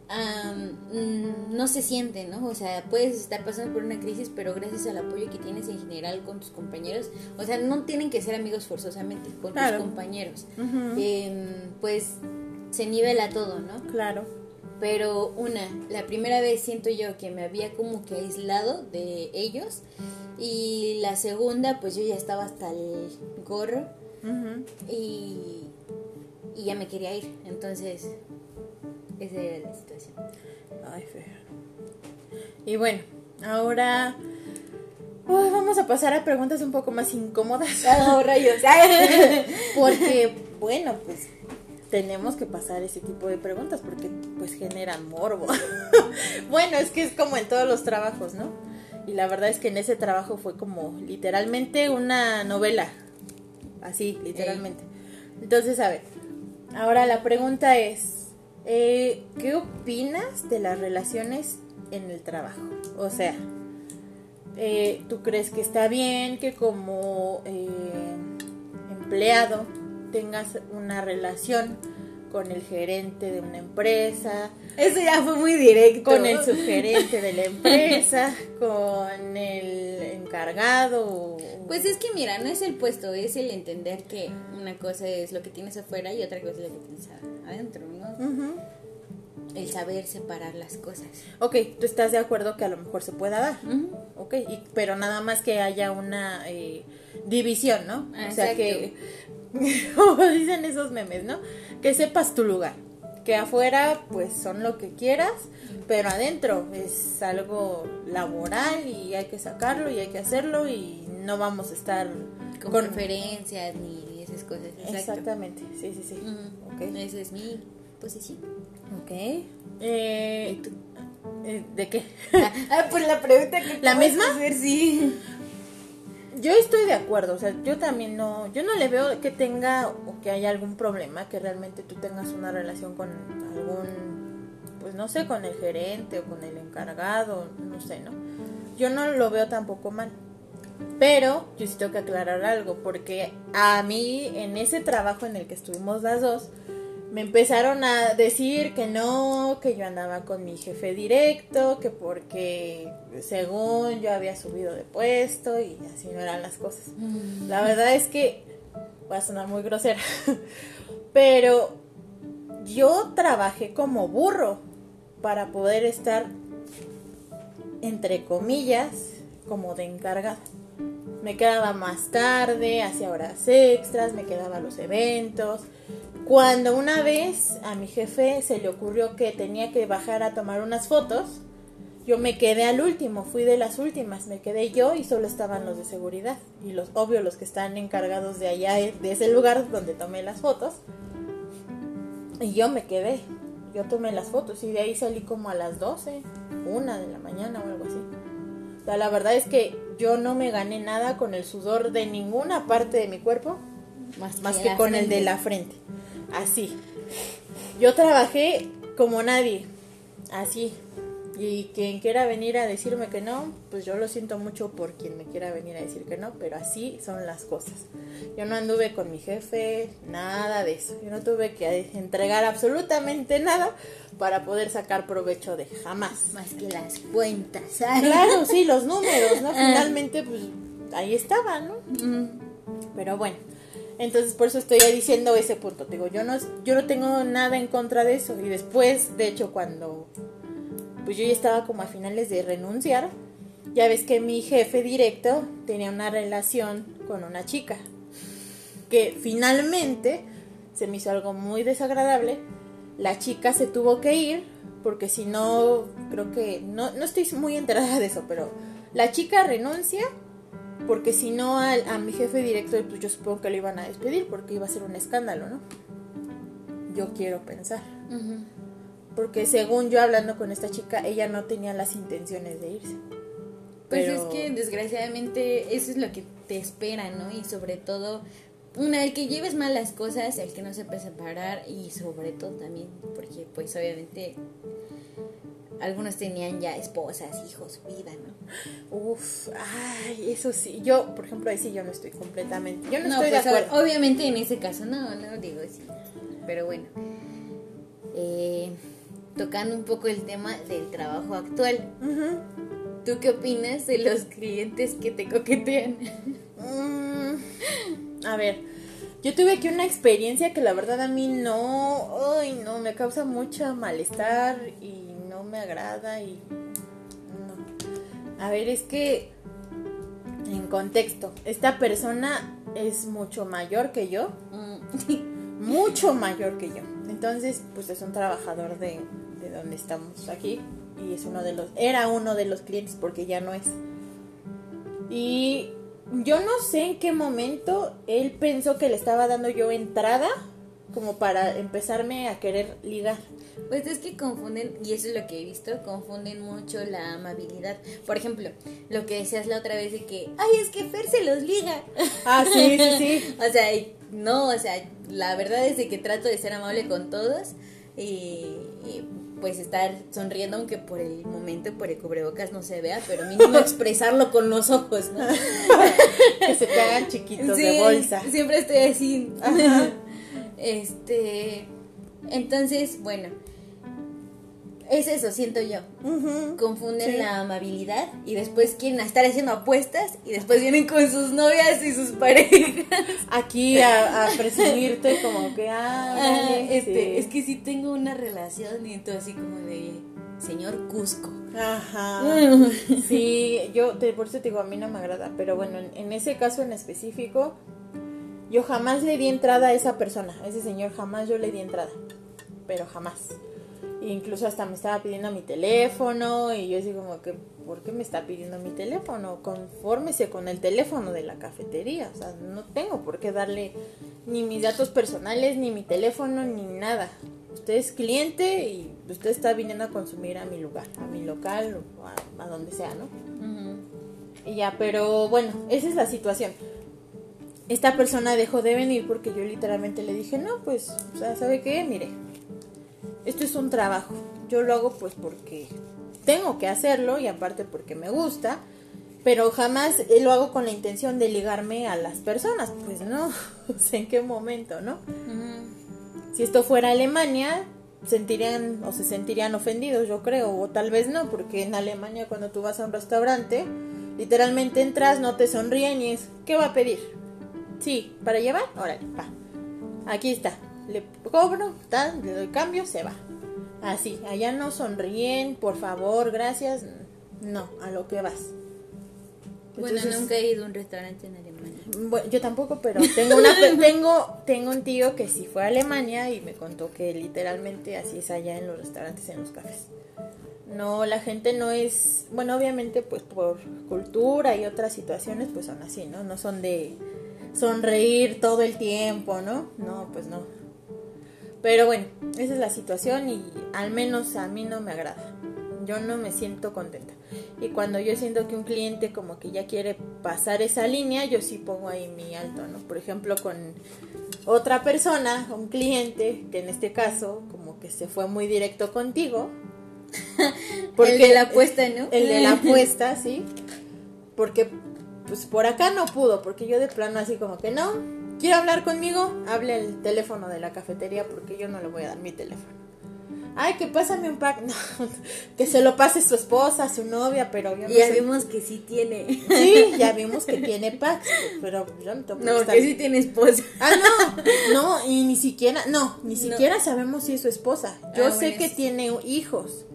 mm, no se siente, ¿no? O sea, puedes estar pasando por una crisis, pero gracias al apoyo que tienes en general con tus compañeros, o sea, no tienen que ser amigos forzosamente, con Claro. tus compañeros, em, pues se nivela todo, ¿no? Claro. Pero una, la primera vez siento yo que me había como que aislado de ellos y la segunda, pues yo ya estaba hasta el gorro y, y ya me quería ir. Entonces, esa era la situación. Ay, feo. Y bueno, ahora uy, vamos a pasar a preguntas un poco más incómodas. ¡Oh, rayos! Porque, bueno, pues tenemos que pasar ese tipo de preguntas porque pues generan morbo. bueno, es que es como en todos los trabajos, ¿no? Y la verdad es que en ese trabajo fue como literalmente una novela. Así, literalmente. Entonces, a ver, ahora la pregunta es, eh, ¿qué opinas de las relaciones en el trabajo? O sea, eh, ¿tú crees que está bien que como eh, empleado tengas una relación con el gerente de una empresa. Eso ya fue muy directo. Con el subgerente de la empresa, con el encargado. Pues es que mira, no es el puesto, es el entender que una cosa es lo que tienes afuera y otra cosa es lo que tienes adentro, ¿no? El saber separar las cosas. Ok, tú estás de acuerdo que a lo mejor se pueda dar. Ok, pero nada más que haya una eh, división, ¿no? o sea que, como dicen esos memes, ¿no? Que sepas tu lugar. Que afuera, pues son lo que quieras, pero adentro es algo laboral y hay que sacarlo y hay que hacerlo y no vamos a estar con, conferencias ni esas cosas. Exactamente, sí, sí, sí. Esa es mi posición. Ok. Eh, eh, ¿De qué? ah, pues la pregunta que... ¿La misma? Hacer, sí. Yo estoy de acuerdo, o sea, yo también no, yo no le veo que tenga o que haya algún problema, que realmente tú tengas una relación con algún, pues no sé, con el gerente o con el encargado, no sé, ¿no? Yo no lo veo tampoco mal. Pero yo sí tengo que aclarar algo, porque a mí en ese trabajo en el que estuvimos las dos, me empezaron a decir que no, que yo andaba con mi jefe directo, que porque según yo había subido de puesto y así no eran las cosas. Mm. La verdad es que va a sonar muy grosera, pero yo trabajé como burro para poder estar, entre comillas, como de encargada. Me quedaba más tarde, hacía horas extras, me quedaba a los eventos cuando una vez a mi jefe se le ocurrió que tenía que bajar a tomar unas fotos, yo me quedé al último, fui de las últimas, me quedé yo y solo estaban los de seguridad y los obvio los que están encargados de allá de ese lugar donde tomé las fotos. Y yo me quedé, yo tomé las fotos y de ahí salí como a las 12, una de la mañana o algo así. O sea, la verdad es que yo no me gané nada con el sudor de ninguna parte de mi cuerpo, más, más que con el de la frente así. Yo trabajé como nadie, así. Y quien quiera venir a decirme que no, pues yo lo siento mucho por quien me quiera venir a decir que no, pero así son las cosas. Yo no anduve con mi jefe, nada de eso. Yo no tuve que entregar absolutamente nada para poder sacar provecho de jamás. Más que las cuentas. Claro, sí, los números, ¿no? Ah. Finalmente, pues ahí estaban, ¿no? Pero bueno, entonces por eso estoy diciendo ese punto. Digo, yo no, yo no tengo nada en contra de eso. Y después, de hecho, cuando pues yo ya estaba como a finales de renunciar, ya ves que mi jefe directo tenía una relación con una chica. Que finalmente se me hizo algo muy desagradable. La chica se tuvo que ir porque si no, creo que, no, no estoy muy enterada de eso, pero la chica renuncia porque si no a, mi jefe directo, pues yo supongo que lo iban a despedir porque iba a ser un escándalo, ¿no? Yo quiero pensar. Porque según yo hablando con esta chica, ella no tenía las intenciones de irse. Pues es que desgraciadamente eso es lo que te espera, ¿no? Y sobre todo, una, el que lleves mal las cosas, el que no sepa separar y sobre todo también, porque pues obviamente algunos tenían ya esposas, hijos, vida, ¿no? Uf, ay, eso sí. Yo, por ejemplo, ahí sí yo no estoy completamente. Yo no, estoy de pues, acuerdo. obviamente en ese caso, no, no digo sí. Pero bueno. Eh, tocando un poco el tema del trabajo actual. ¿Tú qué opinas de los clientes que te coquetean? Mm, a ver, yo tuve aquí una experiencia que la verdad a mí no, ay, no, me causa mucha malestar y me agrada y no. A ver, es que en contexto, esta persona es mucho mayor que yo, mm. mucho mayor que yo. Entonces, pues es un trabajador de, de donde estamos aquí y es uno de los, era uno de los clientes porque ya no es. Y yo no sé en qué momento él pensó que le estaba dando yo entrada como para empezarme a querer ligar. Pues es que confunden, y eso es lo que he visto, confunden mucho la amabilidad. Por ejemplo, lo que decías la otra vez de que, ay, es que Fer se los liga. Ah, sí, sí, sí. o sea, no, o sea, la verdad es de que trato de ser amable con todos y, pues estar sonriendo aunque por el momento por el cubrebocas no se vea, pero mínimo expresarlo con los ojos, ¿no? que se te hagan chiquitos de bolsa. Siempre estoy así. Este, Entonces, bueno, es eso, siento yo. Confunden Sí. la amabilidad y después quieren estar haciendo apuestas y después vienen con sus novias y sus parejas. Aquí a, a presumirte como que, ah, Ah, este, sí. Es que sí tengo una relación y todo así como de señor Cusco. Ajá. Sí, yo te, por eso te digo, a mí no me agrada, pero bueno, en, en ese caso en específico, yo jamás le di entrada a esa persona, a ese señor, jamás yo le di entrada, pero jamás. E incluso hasta me estaba pidiendo mi teléfono y yo así como que, ¿por qué me está pidiendo mi teléfono? Confórmese con el teléfono de la cafetería, o sea, no tengo por qué darle ni mis datos personales, ni mi teléfono, ni nada. Usted es cliente y usted está viniendo a consumir a mi lugar, a mi local o a, a donde sea, ¿no? Y ya, pero bueno, esa es la situación. Esta persona dejó de venir porque yo literalmente le dije, no, pues, o sea, ¿sabe qué? Mire, esto es un trabajo. Yo lo hago pues porque tengo que hacerlo y aparte porque me gusta, pero jamás eh, lo hago con la intención de ligarme a las personas. Pues no, sea, ¿en qué momento, no? Si esto fuera Alemania, sentirían o se sentirían ofendidos, yo creo, o tal vez no, porque en Alemania cuando tú vas a un restaurante, literalmente entras, no te sonríen y es, ¿qué va a pedir? Sí, ¿para llevar? Órale, va. Aquí está, le cobro, tal, le doy cambio, se va. Así, allá no sonríen, por favor, gracias, no, a lo que vas. Bueno, nunca he ido a un restaurante en Alemania. bueno, yo tampoco, pero tengo una tengo tengo un tío que sí fue a Alemania y me contó que literalmente así es allá en los restaurantes, en los cafés. No, la gente no es, bueno, obviamente pues por cultura y otras situaciones pues son así, ¿no? No son de sonreír todo el tiempo, ¿no? No, pues no. Pero bueno, esa es la situación y al menos a mí no me agrada. Yo no me siento contenta. Y cuando yo siento que un cliente como que ya quiere pasar esa línea, yo sí pongo ahí mi alto, ¿no? Por ejemplo, con otra persona, un cliente, que en este caso como que se fue muy directo contigo. el de la apuesta, ¿no? El de la apuesta, sí. Porque pues por acá no pudo, porque yo de plano así como que no, quiero hablar conmigo, hable el teléfono de la cafetería porque yo no le voy a dar mi teléfono. Ay, que pásame un pack. No, que se lo pase su esposa, su novia, pero yo no ya sé. vimos que sí tiene. Sí, ya vimos que tiene packs, pero yo no tengo No, que sí tiene esposa. Ah, no, no, y ni siquiera, no, ni siquiera sabemos si es su esposa. Yo Ah, sé bueno, que sí. tiene hijos,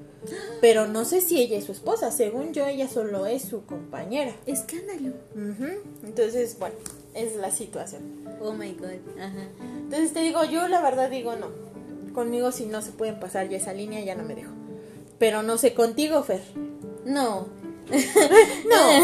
pero no sé si ella es su esposa. Según yo, ella solo es su compañera. Escándalo. Entonces, bueno, es la situación. Oh my god. Ajá. Entonces te digo, yo la verdad digo no. Conmigo si no se pueden pasar ya esa línea, ya no me dejo. Pero no sé contigo, Fer. No. No.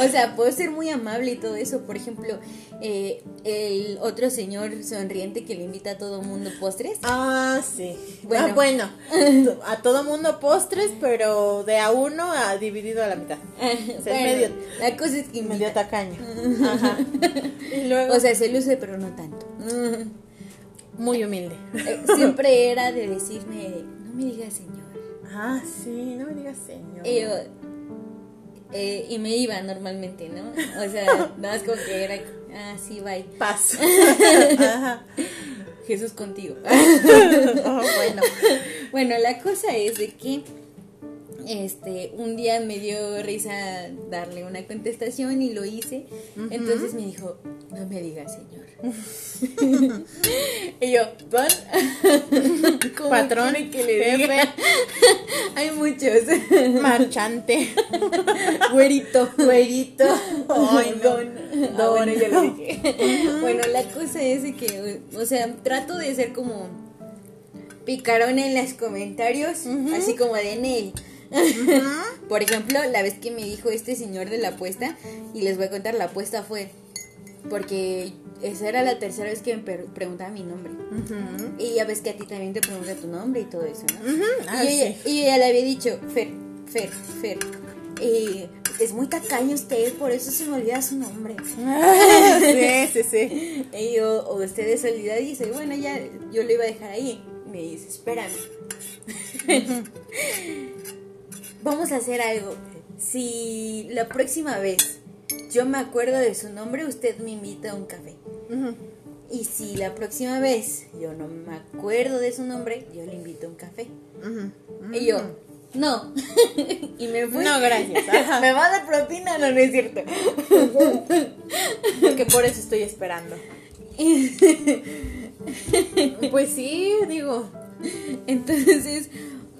O sea, puedo ser muy amable y todo eso. Por ejemplo, eh, el otro señor sonriente que le invita a todo mundo postres. Ah, sí. Bueno. Bueno, bueno a todo mundo postres, pero de a uno a dividido a la mitad. O sea, Bueno, medio, La cosa es que medio tacaño. Ajá. Y luego, O sea, se luce, pero no tanto. muy humilde. Eh, Siempre era de decirme, no me digas señor. Ah, sí, no me digas señor. Y yo, eh, y me iba normalmente, ¿no? O sea, nada más como que era, ah, sí, bye. Paso. Ajá. Jesús contigo. Oh, bueno. Bueno, la cosa es de que este un día me dio risa darle una contestación y lo hice. Entonces me dijo, no me digas señor. y yo, ¿pan? ¿Cómo Patrón, que le diga? Hay muchos. Marchante. Güerito. Güerito. Ay, no. Don. Ah, Don. bueno, ya lo dije. bueno, la cosa es que, o sea, trato de ser como picarón en los comentarios, así como de Nel. Por ejemplo, la vez que me dijo este señor de la apuesta, y les voy a contar, la apuesta fue porque esa era la tercera vez que me preguntaba mi nombre. Y ya ves que a ti también te pregunta tu nombre y todo eso, ¿no? Ah, y, yo, ya- sí. y yo ya le había dicho, Fer, Fer, Fer. eh, es muy tacaño usted, por eso se me olvida su nombre. sí, sí, sí. Y yo, o usted de salida dice, bueno, ya yo lo iba a dejar ahí. Me dice, espérame. Vamos a hacer algo. Si la próxima vez yo me acuerdo de su nombre, usted me invita a un café. Y si la próxima vez yo no me acuerdo de su nombre, yo le invito a un café. Y yo, no. y me fui. No, gracias. ¿Me va a dar propina? No, no es cierto. Porque por eso estoy esperando. pues sí, digo. Entonces,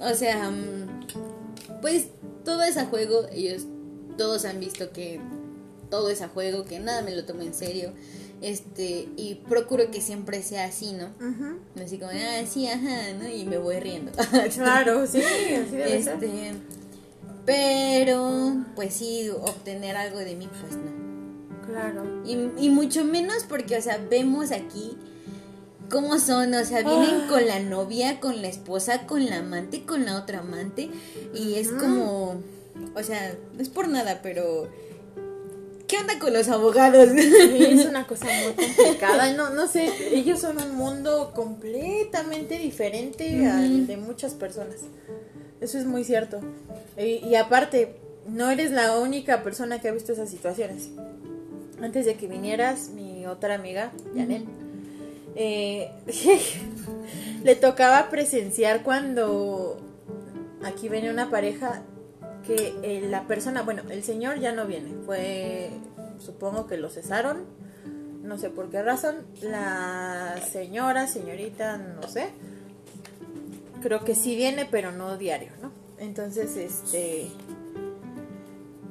o sea, mm, pues todo es a juego. Ellos todos han visto que todo es a juego, que nada me lo tomo en serio. Este, y procuro que siempre sea así, ¿no? Así como, ah, sí, ajá, ¿no? Y me voy riendo. claro, sí, así debe este, Pero, pues sí, obtener algo de mí, pues no. Claro. Y, y mucho menos porque, o sea, vemos aquí cómo son, o sea, vienen con la novia, con la esposa, con la amante, con la otra amante. Y es como, o sea, no es por nada, pero ¿Qué onda con los abogados? es una cosa muy complicada. No, no sé, ellos son un mundo completamente diferente al de muchas personas. Eso es muy cierto. Y, aparte, no eres la única persona que ha visto esas situaciones. Antes de que vinieras, mi otra amiga, Janet, eh, le tocaba presenciar cuando aquí venía una pareja que eh, la persona, bueno, el señor ya no viene, fue, supongo que lo cesaron, no sé por qué razón, la señora, señorita, no sé, creo que sí viene, pero no diario, ¿no? Entonces, este,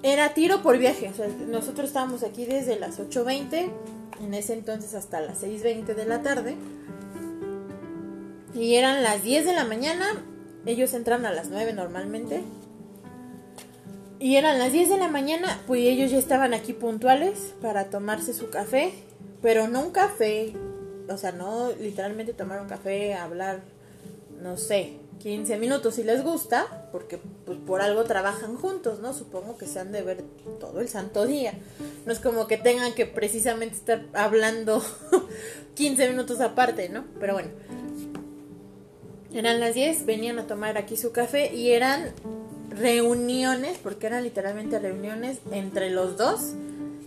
era tiro por viaje, o sea, nosotros estábamos aquí desde las 8.20, en ese entonces hasta las 6.20 de la tarde, y eran las 10 de la mañana, ellos entran a las 9 normalmente, y eran las 10 de la mañana, pues ellos ya estaban aquí puntuales para tomarse su café, pero no un café, o sea, no literalmente tomar un café, hablar, no sé, 15 minutos si les gusta, porque pues por algo trabajan juntos, ¿no? Supongo que se han de ver todo el santo día. No es como que tengan que precisamente estar hablando 15 minutos aparte, ¿no? Pero bueno. Eran las 10, venían a tomar aquí su café y eran reuniones, porque eran literalmente reuniones entre los dos,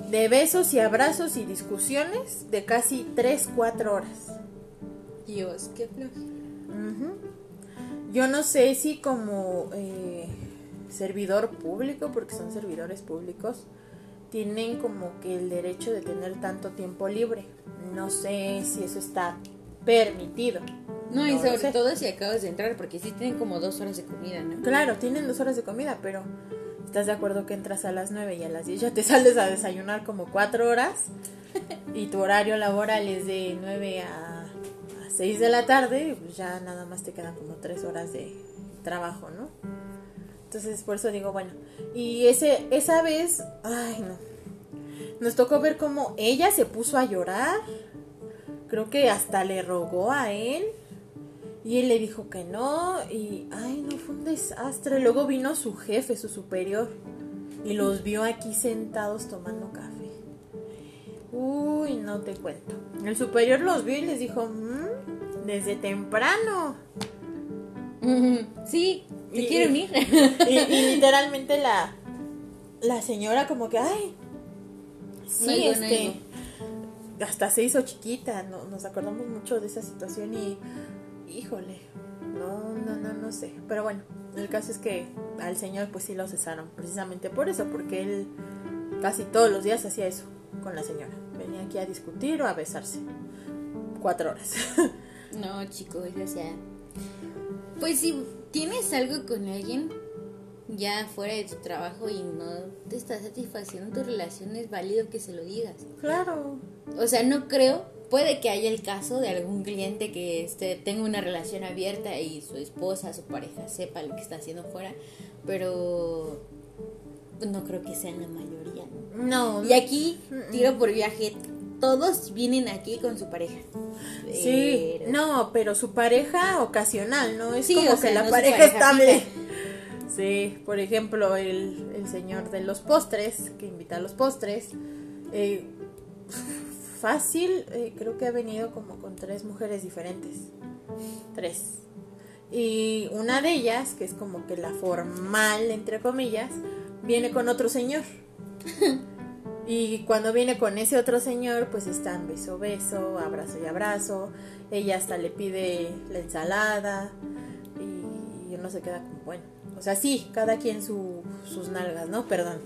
de besos y abrazos y discusiones de casi 3, 4 horas. Dios, qué flojo. Yo no sé si como eh, servidor público, porque son servidores públicos, tienen como que el derecho de tener tanto tiempo libre. No sé si eso está permitido. No, y sobre todo si acabas de entrar, porque sí tienen como dos horas de comida, ¿no? Claro, tienen dos horas de comida, pero ¿estás de acuerdo que entras a las nueve y a las diez ya te sales a desayunar como cuatro horas? y tu horario laboral es de nueve a, seis de la tarde, pues ya nada más te quedan como tres horas de trabajo, ¿no? Entonces, por eso digo, bueno, y ese, esa vez, ay, no, nos tocó ver cómo ella se puso a llorar, creo que hasta le rogó a él y él le dijo que no y, ay, no, fue un desastre. Luego vino su jefe, su superior, y los vio aquí sentados tomando café. Uy, no te cuento. El superior los vio y les dijo, mmm, desde temprano. Sí, te quiero unir. Y, literalmente la, la señora como que, ay, sí, este, hasta se hizo chiquita, no, nos acordamos mucho de esa situación y híjole, no, no, no, no sé. Pero bueno, el caso es que al señor pues sí lo cesaron, precisamente por eso, porque él casi todos los días hacía eso con la señora. Venía aquí a discutir o a besarse. Cuatro horas. no, chicos, o sea, pues si tienes algo con alguien ya fuera de tu trabajo y no te está satisfaciendo tu relación, es válido que se lo digas. Claro. O sea, no creo puede que haya el caso de algún cliente que este, tenga una relación abierta y su esposa, su pareja sepa lo que está haciendo fuera, pero no creo que sean la mayoría. No. Y aquí, tiro por viaje, todos vienen aquí con su pareja. Sí, no, pero su pareja ocasional, ¿no? Es como que la pareja, estable. Sí, por ejemplo, el, el, señor de los postres, que invita a los postres, eh, fácil, eh, creo que ha venido como con tres mujeres diferentes. Tres. Y una de ellas, que es como que la formal, entre comillas, viene con otro señor. Y cuando viene con ese otro señor, pues están beso, beso, abrazo y abrazo. Ella hasta le pide la ensalada y uno se queda como, bueno, o sea, sí, cada quien su, sus nalgas, ¿no? Perdón.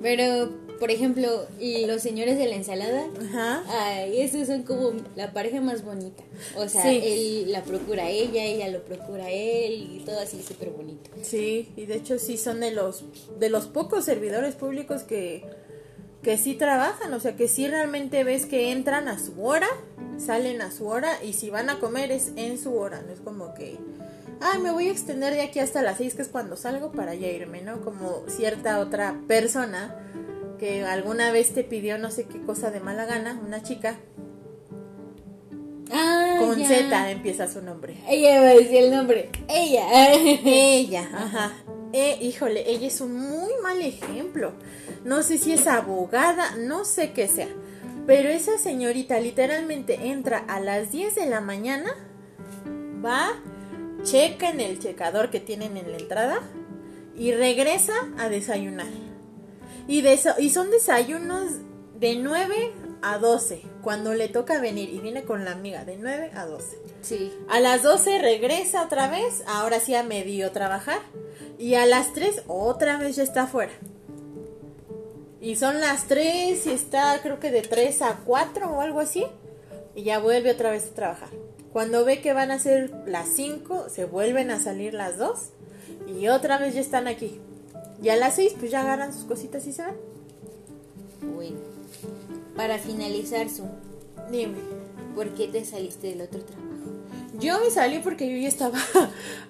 Pero, por ejemplo, y los señores de la ensalada, Ajá. Ay, esos son como la pareja más bonita. O sea, él la procura ella, ella lo procura él y todo así súper bonito. Sí, y de hecho sí son de los, de los pocos servidores públicos que, que sí trabajan, o sea, que sí realmente ves que entran a su hora, salen a su hora y si van a comer es en su hora, no es como que ay, me voy a extender de aquí hasta las 6, que es cuando salgo para ya irme, ¿no? Como cierta otra persona que alguna vez te pidió no sé qué cosa de mala gana, una chica. Ah, con Z empieza su nombre. Ella va a decir el nombre. Ella. ella, ajá. Eh, híjole, ella es un muy mal ejemplo. No sé si es abogada, no sé qué sea. Pero esa señorita literalmente entra a las 10 de la mañana, va, checa en el checador que tienen en la entrada y regresa a desayunar. Y, y son desayunos de 9 a 12, cuando le toca venir y viene con la amiga de 9 a 12. Sí. A las 12 regresa otra vez, ahora sí a medio trabajar. Y a las 3 otra vez ya está afuera. Y son las 3 y está creo que de 3 a 4 o algo así. Y ya vuelve otra vez a trabajar. Cuando ve que van a ser las 5, se vuelven a salir las 2 y otra vez ya están aquí. Y a las 6 pues ya agarran sus cositas y se van. Bueno, para finalizar su... Dime. ¿Por qué te saliste del otro trabajo? Yo me salí porque yo ya estaba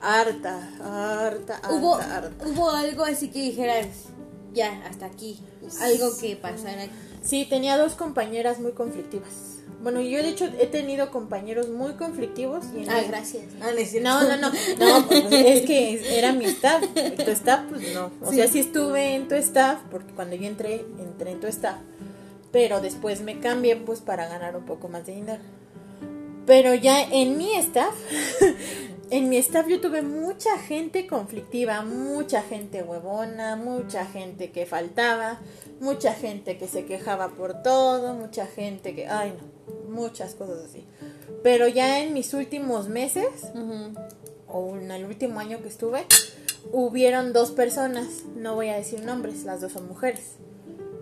harta, harta, harta, ¿Hubo, harta. ¿Hubo algo así que dijeras, ya, hasta aquí? Algo que pasara. Sí, tenía dos compañeras muy conflictivas bueno, yo de hecho he tenido compañeros muy conflictivos. Y ah, gracias. No, no, no, no, pues, es que era mi staff. Tu staff, pues no. O sea, sí estuve en tu staff, porque cuando yo entré, entré en tu staff. Pero después me cambié, pues, para ganar un poco más de dinero. Pero ya en mi staff, en mi staff yo tuve mucha gente conflictiva, mucha gente huevona, mucha gente que faltaba, mucha gente que se quejaba por todo, mucha gente que, ay no, muchas cosas así. Pero ya en mis últimos meses, o en el último año que estuve, hubieron dos personas, no voy a decir nombres, las dos son mujeres.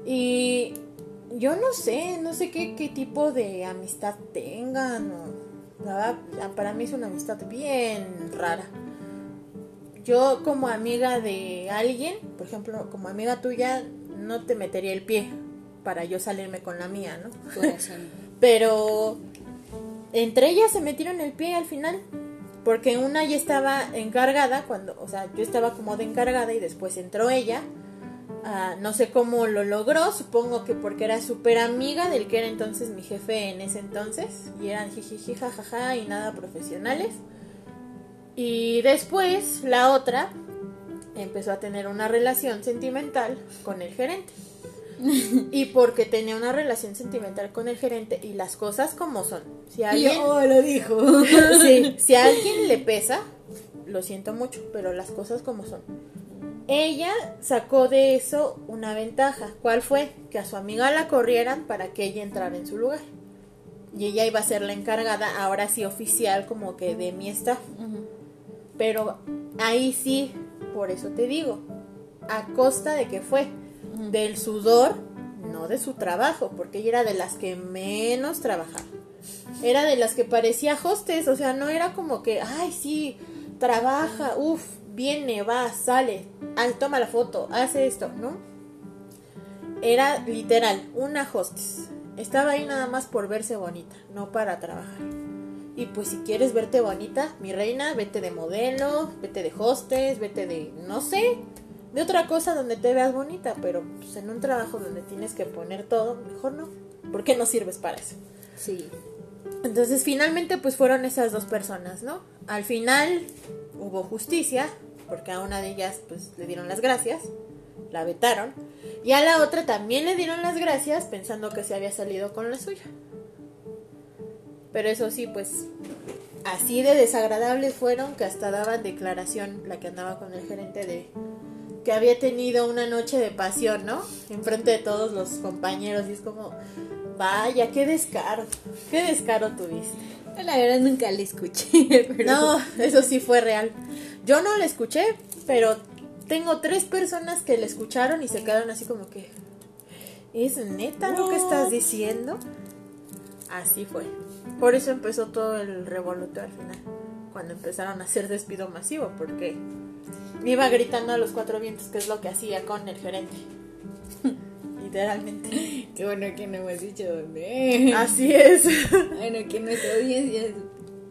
Y yo no sé, no sé qué, qué tipo de amistad tengan. Para mí es una amistad bien rara. Yo como amiga de alguien, por ejemplo, como amiga tuya, no te metería el pie para yo salirme con la mía, ¿no? Pero entre ellas se metieron el pie al final. Porque una ya estaba encargada, cuando, o sea, yo estaba como de encargada y después entró ella. Ah, no sé cómo lo logró, supongo que porque era súper amiga del que era entonces mi jefe en ese entonces. Y eran jijiji, jajaja y nada profesionales. Y después la otra empezó a tener una relación sentimental con el gerente. y porque tenía una relación sentimental con el gerente y las cosas como son. Si alguien oh, lo dijo. si a alguien le pesa, lo siento mucho, pero las cosas como son. Ella sacó de eso una ventaja. ¿Cuál fue? Que a su amiga la corrieran para que ella entrara en su lugar. Y ella iba a ser la encargada, ahora sí oficial, como que de mi staff. Pero ahí sí, por eso te digo, a costa de que fue del sudor, no de su trabajo, porque ella era de las que menos trabajaba. Era de las que parecía hostes, o sea, no era como que, ay, sí, trabaja, uff, viene, va, sale, toma la foto, hace esto, ¿no? Era literal, una hostess. Estaba ahí nada más por verse bonita, no para trabajar. Y pues si quieres verte bonita, mi reina, vete de modelo, vete de hostess, vete de, no sé, de otra cosa donde te veas bonita, pero pues, en un trabajo donde tienes que poner todo, mejor no. ¿Por qué no sirves para eso? Sí. Entonces finalmente pues fueron esas dos personas, ¿no? Al final hubo justicia, porque a una de ellas pues le dieron las gracias, la vetaron, y a la otra también le dieron las gracias pensando que se había salido con la suya. Pero eso sí, pues así de desagradables fueron que hasta daban declaración la que andaba con el gerente de que había tenido una noche de pasión, ¿no? Enfrente de todos los compañeros y es como, vaya, qué descaro, qué descaro tuviste. La verdad nunca la escuché. Pero... No, eso sí fue real. Yo no la escuché, pero tengo tres personas que la escucharon y se quedaron así como que, ¿es neta lo que estás diciendo? Así fue. Por eso empezó todo el revoluto al final, cuando empezaron a hacer despido masivo, porque me iba gritando a los cuatro vientos, que es lo que hacía con el gerente. Literalmente. Qué bueno que no hemos dicho dónde. Así es. Bueno, que nuestra audiencia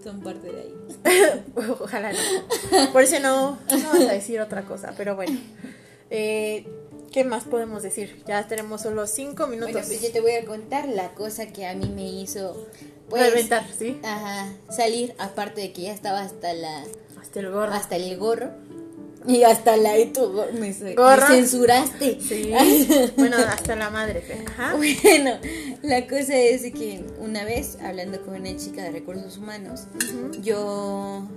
son parte de ahí. Ojalá no. Por eso no, no vamos a decir otra cosa, pero bueno. Eh, ¿Qué más podemos decir? Ya tenemos solo cinco minutos. Bueno, pues yo te voy a contar la cosa que a mí me hizo pues, reventar, ¿sí? Ajá, salir, aparte de que ya estaba hasta la hasta el gorro. Hasta el gorro. Y hasta la y tu me, me censuraste. Sí. bueno, hasta la madre. Ajá. Bueno, la cosa es que una vez hablando con una chica de recursos humanos, yo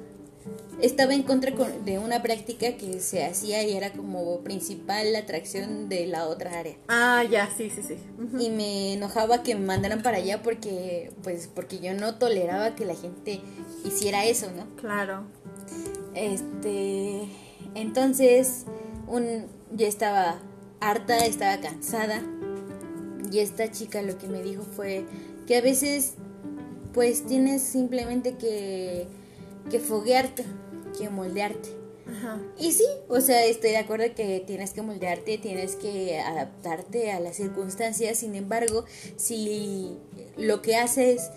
estaba en contra de una práctica que se hacía y era como principal atracción de la otra área. Ah, ya, sí, sí, sí. Y me enojaba que me mandaran para allá porque, pues, porque yo no toleraba que la gente hiciera eso, ¿no? Claro. Este, entonces, un, yo estaba harta, estaba cansada y esta chica lo que me dijo fue que a veces, pues, tienes simplemente que que foguearte, que moldearte. Y sí, o sea, estoy de acuerdo que tienes que moldearte, tienes que adaptarte a las circunstancias, sin embargo, si lo que haces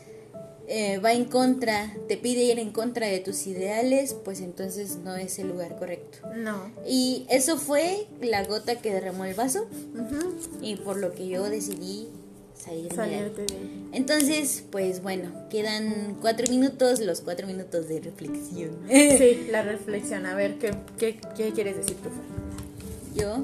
eh, va en contra, te pide ir en contra de tus ideales, pues entonces no es el lugar correcto. No. Y eso fue la gota que derramó el vaso y por lo que yo decidí entonces, pues bueno, quedan cuatro minutos, los cuatro minutos de reflexión. Sí, la reflexión. A ver, ¿qué, qué, qué quieres decir tú? Yo.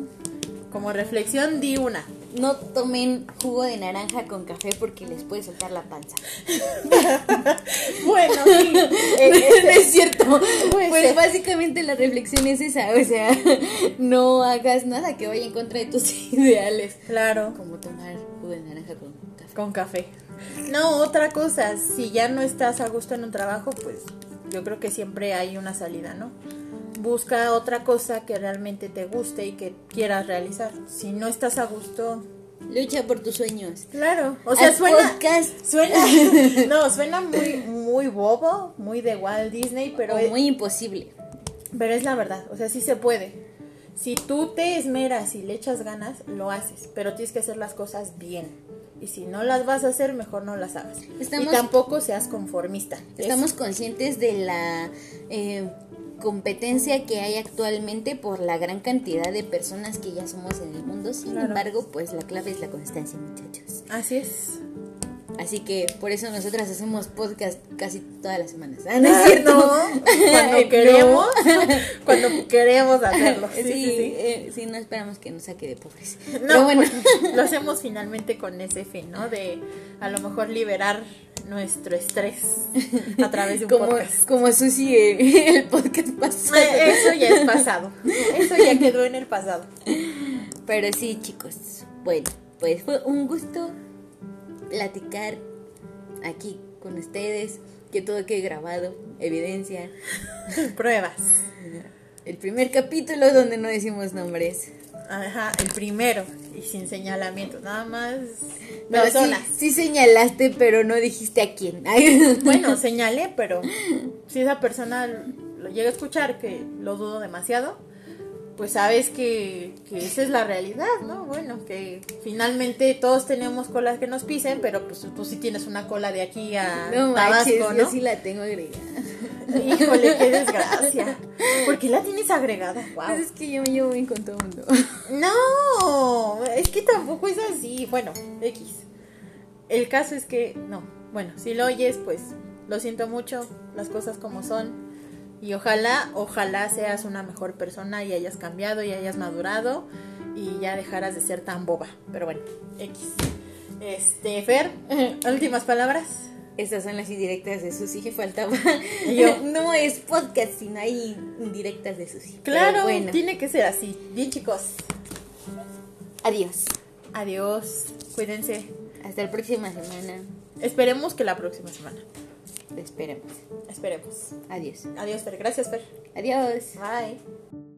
Como reflexión, di una. No tomen jugo de naranja con café porque les puede soltar la panza. bueno, sí, es, cierto. Pues básicamente la reflexión es esa, o sea, no hagas nada que vaya en contra de tus ideales. Claro. Como tomar jugo de naranja con café. Con café. No, otra cosa, si ya no estás a gusto en un trabajo, pues yo creo que siempre hay una salida, ¿no? Busca otra cosa que realmente te guste y que quieras realizar. Si no estás a gusto, lucha por tus sueños. Claro, o sea, suena suena no, suena muy muy bobo, muy de Walt Disney, pero es, muy imposible. Pero es la verdad, o sea, sí se puede. Si tú te esmeras y le echas ganas, lo haces, pero tienes que hacer las cosas bien. Y si no las vas a hacer, mejor no las hagas. y tampoco seas conformista. Estamos conscientes de la eh, competencia que hay actualmente por la gran cantidad de personas que ya somos en el mundo. Sin embargo, pues la clave es la constancia, muchachos. Así es. Así que por eso nosotras hacemos podcast casi todas las semanas. Ah, no es cierto. cuando queremos, cuando queremos hacerlo. Sí, sí, eh, sí. no esperamos que nos saque de pobres. No, bueno, pues, lo hacemos finalmente con ese fin, ¿no? De a lo mejor liberar nuestro estrés a través de un como, podcast. Como Susi eh, el podcast pasado. Eh, eso ya es pasado. Eso ya quedó en el pasado. Pero sí, chicos. Bueno, pues fue un gusto platicar aquí con ustedes, que todo quede grabado, evidencia. Pruebas. El primer capítulo donde no decimos nombres. Ajá, el primero y sin señalamiento, nada más no, Sí, señalaste, pero no dijiste a quién. Bueno, señalé, pero si esa persona lo llega a escuchar, que lo dudo demasiado, pues sabes que, esa es la realidad, ¿no? Bueno, que finalmente todos tenemos colas que nos pisen, pero pues tú sí tienes una cola de aquí a no, Tabasco, ¿no? Yo sí la tengo agregada. Híjole, qué desgracia. ¿Por qué la tienes agregada? Wow. Pues es que yo me llevo bien con todo el mundo. No, es que tampoco es así. Bueno, X. El caso es que, no. Bueno, si lo oyes, pues lo siento mucho, las cosas como son y ojalá, ojalá seas una mejor persona y hayas cambiado y hayas madurado y ya dejaras de ser tan boba. Pero bueno, X. Este, Fer, últimas palabras. Estas son las indirectas de Susi, faltaba. Yo. no es podcast, sino hay indirectas de Susi. Claro, bueno, tiene que ser así. Bien, chicos. adiós. Adiós. Cuídense. Hasta la próxima semana. Esperemos que la próxima semana. Esperemos. Esperemos. Adiós. Adiós, Fer. Gracias, Fer. Adiós. Bye.